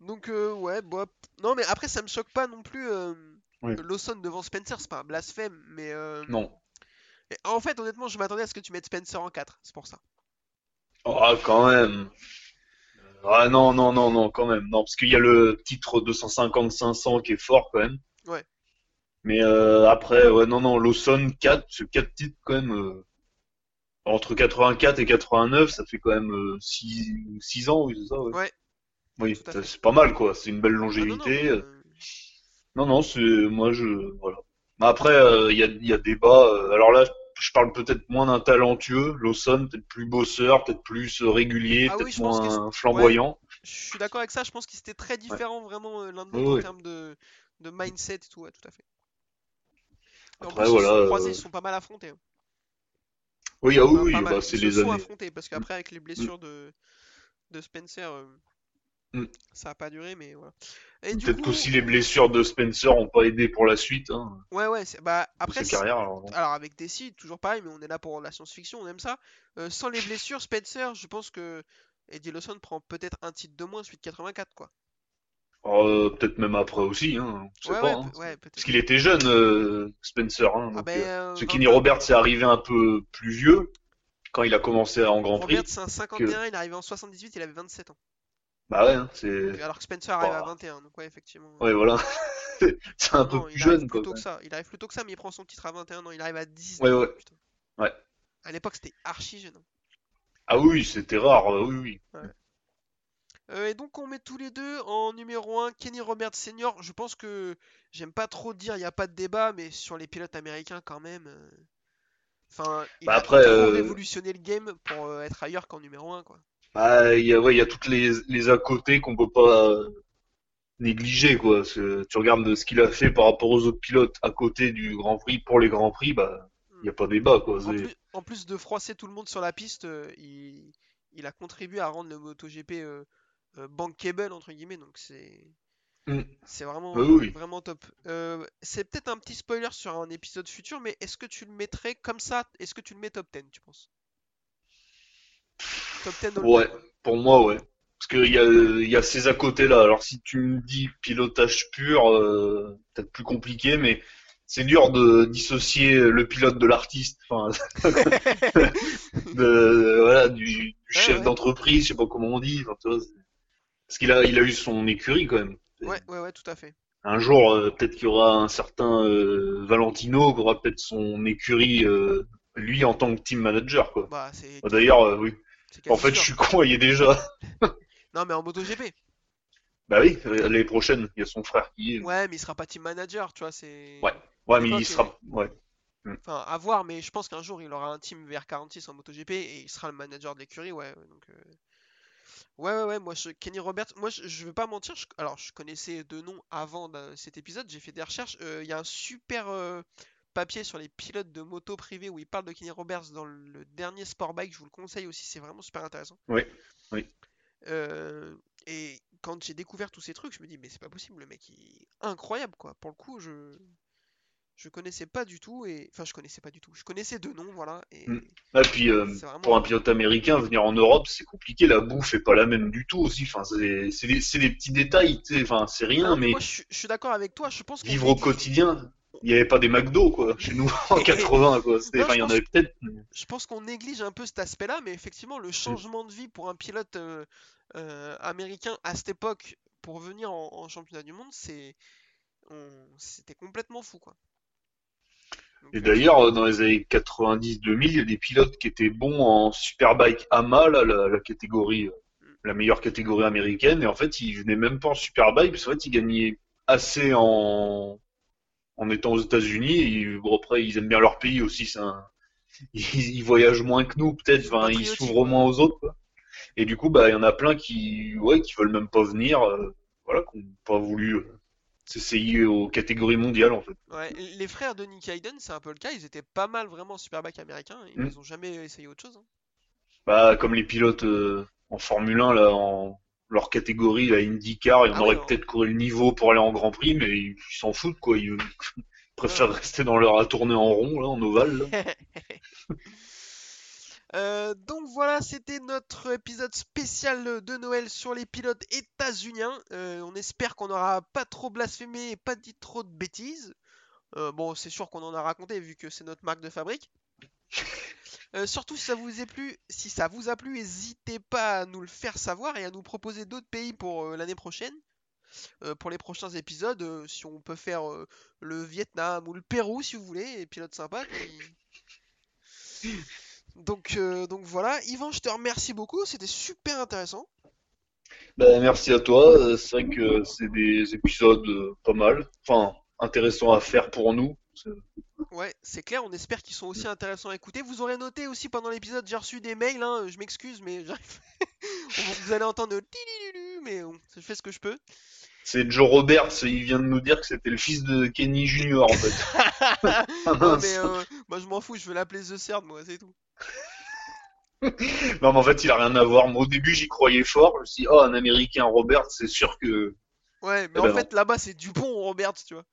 S2: Donc euh, ouais, bon, hop. non mais après ça me choque pas non plus euh,
S3: Oui.
S2: Lawson devant Spencer, c'est pas un blasphème, mais
S3: Non.
S2: en fait honnêtement je m'attendais à ce que tu mettes Spencer en 4, c'est pour ça.
S3: Ah, quand même. Ah non, non, non, non, quand même. Non, parce qu'il y a le titre 250-500 qui est fort quand même.
S2: Ouais.
S3: Mais euh, après, ouais, non, non, Lawson 4, ce 4 titres quand même. euh, entre 84 et 89, ça fait quand même 6, ans, oui, c'est ça, ouais.
S2: Ouais.
S3: Oui, c'est pas mal, quoi. C'est une belle
S2: Ah, non, non,
S3: longévité. euh,
S2: euh,
S3: Non, non, c'est moi je voilà. Mais après, euh, il y a, il y a débat. euh, alors là, je parle peut-être moins d'un talentueux, Lawson, peut-être plus bosseur, peut-être plus euh, régulier,
S2: Ah oui,
S3: peut-être
S2: que
S3: moins flamboyant.
S2: je suis d'accord avec ça, je pense qu'ils étaient très différents vraiment euh, l'un de
S3: Ouais,
S2: l'autre en
S3: ouais.
S2: termes de, de mindset et tout, ouais, tout à fait. Et en
S3: Après,
S2: plus, ils se
S3: voilà,
S2: sont croisés,
S3: euh,
S2: ils se sont pas mal affrontés. hein.
S3: Oui, ah oui, oui, bah, c'est
S2: ils
S3: les
S2: se sont
S3: années.
S2: affrontés parce qu'après avec les blessures de, de Spencer, euh,
S3: Mm.
S2: ça a pas duré, mais voilà.
S3: Peut-être qu'aussi les blessures de Spencer ont pas aidé pour la suite hein,
S2: ouais, ouais, bah après,
S3: carrière. alors,
S2: alors avec DC, toujours pareil, mais on est là pour la science-fiction, on aime ça. Euh, sans les blessures, Spencer, je pense que Eddie Lawson prend peut-être un titre de moins, celui de 84, quoi.
S3: Euh, peut-être même après aussi, hein, on sait
S2: Ouais,
S3: pas.
S2: ouais,
S3: hein.
S2: ouais.
S3: Parce qu'il était jeune, euh, Spencer. Hein,
S2: Ah ben,
S3: euh, ce
S2: 20
S3: Kenny Roberts est arrivé un peu plus vieux quand il a commencé en Grand Prix.
S2: Robert, c'est un 51, il est arrivé en 78, il avait 27 ans.
S3: Bah ouais, hein, c'est.
S2: Alors que Spencer arrive à
S3: Bah.
S2: 21, donc ouais, effectivement.
S3: Ouais, voilà. c'est un peu
S2: Non,
S3: plus jeune, quoi.
S2: que ça. Il arrive plus tôt que ça, mais il prend son titre à 21 ans. Il arrive à 19
S3: Ouais,
S2: ans,
S3: ouais.
S2: putain.
S3: Ouais.
S2: À l'époque, c'était archi jeune. hein.
S3: Ah oui, c'était rare, euh, oui, oui.
S2: Euh, et donc, on met tous les deux en numéro 1 Kenny Roberts Senior. Je pense que j'aime pas trop dire, il n'y a pas de débat, mais sur les pilotes américains, quand même. euh, Enfin, il
S3: Bah
S2: a
S3: après,
S2: révolutionné le game pour être ailleurs qu'en numéro 1, quoi.
S3: Bah, il y a, ouais, il y a toutes les, les à côté qu'on peut pas euh, négliger, quoi. Parce que tu regardes de ce qu'il a fait par rapport aux autres pilotes à côté du Grand Prix, pour les Grands Prix, bah, il y a pas débat, quoi.
S2: En plus, en plus de froisser tout le monde sur la piste, euh, il, il a contribué à rendre le MotoGP euh, euh, bankable entre guillemets, donc c'est
S3: Mm.
S2: c'est vraiment
S3: oui.
S2: vraiment top. Euh, c'est peut-être un petit spoiler sur un épisode futur, mais est-ce que tu le mettrais comme ça? Est-ce que tu le mets top 10, tu penses? Top 10 all
S3: Ouais, pour moi, ouais. Parce qu'il y a, y a ces à côté là. Alors si tu me dis pilotage pur, euh, peut-être plus compliqué, mais c'est dur de dissocier le pilote de l'artiste, enfin, de, voilà, du, du chef
S2: ouais.
S3: d'entreprise, je sais pas comment on dit. Enfin, vois, parce qu'il a, il a eu son écurie quand même.
S2: ouais, ouais, ouais, tout à fait.
S3: Un jour, euh, peut-être qu'il y aura un certain euh, Valentino qui aura peut-être son écurie, euh, lui en tant que team manager, quoi.
S2: Bah, c'est
S3: D'ailleurs, oui. En fait, je suis con, il y est déjà.
S2: Non, mais en MotoGP.
S3: Bah oui, euh, l'année prochaine, il y a son frère qui est.
S2: Ouais, mais il sera pas team manager, tu vois, c'est.
S3: Ouais. Ouais, mais il sera. Ouais.
S2: Enfin, à voir, mais je pense qu'un jour il aura un team VR46 en MotoGP et il sera le manager de l'écurie, ouais. ouais, Donc, euh, ouais, ouais, ouais, moi, je... Kenny Roberts, moi, je, je vais pas mentir, je- alors je connaissais deux noms avant de- cet épisode, j'ai fait des recherches. euh, Il y a un super euh, papier sur les pilotes de moto privés où il parle de Kenny Roberts dans le dernier Sport Bike, je vous le conseille aussi, c'est vraiment super intéressant.
S3: Oui, oui.
S2: Euh, et quand j'ai découvert tous ces trucs, je me dis, mais c'est pas possible, le mec, il est incroyable, quoi. Pour le coup, je. Je connaissais pas du tout, et. Enfin, je connaissais pas du tout. Je connaissais deux noms, voilà. Et
S3: Mm. Et puis, euh,
S2: vraiment.
S3: pour un pilote américain, venir en Europe, c'est compliqué. La bouffe est pas la même du tout aussi. Enfin, c'est des, petits détails. Enfin, c'est rien,
S2: Non,
S3: mais
S2: moi, je, suis- je suis d'accord avec toi. Je pense
S3: vivre au quotidien, il n'y avait pas des McDo, quoi, chez nous, en 80, quoi. Enfin,
S2: je
S3: il y en
S2: pense-
S3: avait peut-être.
S2: Je pense qu'on néglige un peu cet aspect-là, mais effectivement, le changement de vie pour un pilote euh, euh, américain à cette époque pour venir en, en championnat du monde, c'est. on- C'était complètement fou, quoi. Donc,
S3: Et
S2: euh,
S3: d'ailleurs, dans les années 90-2000, il y a des pilotes qui étaient bons en Superbike AMA, là, la, la catégorie, la meilleure catégorie américaine, et en fait, ils venaient même pas en Superbike, parce qu'en fait, ils gagnaient assez en, en étant aux États-Unis, bon, après, ils aiment bien leur pays aussi, c'est un- ils, ils voyagent moins que nous, peut-être,
S2: Ils
S3: enfin, s'ouvrent moins aux autres, quoi. Et du coup, bah, il y en a plein qui, ouais, qui veulent même pas venir, euh, voilà, qui n'ont pas voulu euh, s'essayer aux catégories mondiales en fait.
S2: Ouais, les frères de Nick Hayden, c'est un peu le cas. Ils étaient pas mal vraiment superbike américains. et
S3: Mm.
S2: Ils ont jamais essayé autre chose. hein.
S3: Bah, comme les pilotes euh, en Formule 1 là, en leur catégorie, la IndyCar, il y en
S2: Ah
S3: aurait
S2: oui,
S3: peut-être couru le niveau pour aller en Grand Prix, mais ils ils s'en foutent quoi. Ils préfèrent rester dans leur à tourner en rond là, en ovale. Là.
S2: Euh, donc voilà, c'était notre épisode spécial de Noël sur les pilotes états-uniens. Euh, on espère qu'on n'aura pas trop blasphémé et pas dit trop de bêtises. Euh, bon, c'est sûr qu'on en a raconté vu que c'est notre marque de fabrique. Euh, surtout si ça vous a plu, si ça vous a plu, n'hésitez pas à nous le faire savoir et à nous proposer d'autres pays pour euh, l'année prochaine. Euh, pour les prochains épisodes, si on peut faire le Vietnam ou le Pérou si vous voulez, et pilotes sympas. qui- Donc, donc voilà, Yvan, je te remercie beaucoup, c'était super intéressant.
S3: Bah, merci à toi. C'est vrai que c'est des épisodes pas mal, enfin intéressants à faire pour nous. C'est-
S2: Ouais, c'est clair, on espère qu'ils sont aussi intéressants à écouter. Vous aurez noté aussi pendant l'épisode, j'ai reçu des mails, hein, je m'excuse, mais j'arrive. Vous allez entendre le mais bon, je fais ce que je peux.
S3: C'est Joe Roberts, il vient de nous dire que c'était le fils de Kenny Junior en fait.
S2: Non, mais euh, moi je m'en fous, je veux l'appeler The Cerd, moi, c'est tout.
S3: Non, mais en fait, il a rien à voir. Moi, au début, j'y croyais fort. Je me suis dit, oh, un américain Robert, c'est sûr que
S2: Ouais, mais
S3: Eh
S2: en
S3: ben
S2: fait là-bas c'est Dupont Roberts, tu vois.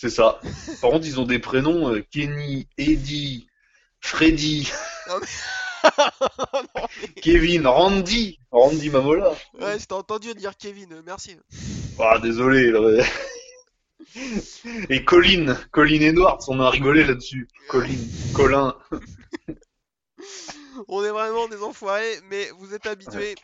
S3: C'est ça. Par contre, ils ont des prénoms euh, Kenny, Eddie, Freddy,
S2: Non, mais-
S3: Kevin, Randy. Randy Mamola.
S2: Ouais, je t'ai entendu dire Kevin, euh, merci.
S3: Ah, désolé. là. Et Colin, Colin Edwards, on a rigolé là-dessus. Colin, Colin.
S2: On est vraiment des enfoirés, mais vous êtes habitués.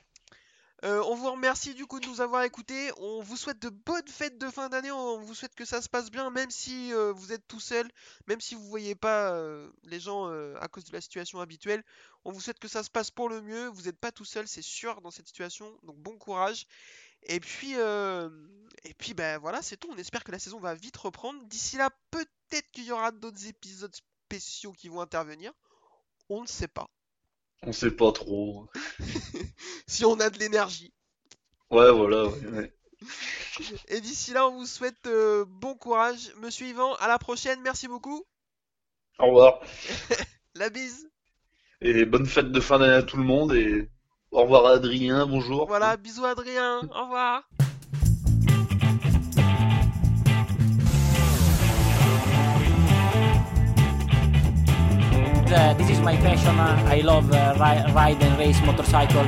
S2: Euh, on vous remercie du coup de nous avoir écoutés. On vous souhaite de bonnes fêtes de fin d'année. On vous souhaite que ça se passe bien, même si euh, vous êtes tout seul, même si vous voyez pas euh, les gens à cause de la situation habituelle. On vous souhaite que ça se passe pour le mieux. Vous n'êtes pas tout seul, c'est sûr, dans cette situation. Donc bon courage. Et puis, et puis ben voilà, c'est tout. On espère que la saison va vite reprendre. D'ici là, peut-être qu'il y aura d'autres épisodes spéciaux qui vont intervenir. On ne sait pas.
S3: On sait pas trop.
S2: Si on a de l'énergie.
S3: Ouais, voilà. ouais, ouais.
S2: Et d'ici là, on vous souhaite euh, bon courage. Monsieur Yvan, à la prochaine. Merci beaucoup.
S3: Au revoir.
S2: La bise.
S3: Et bonne fête de fin d'année à tout le monde. Et au revoir à Adrien. Bonjour.
S2: Voilà, bisous Adrien. Au revoir.
S1: Uh, this is my passion. Uh, I love uh, ri- ride and race motorcycle.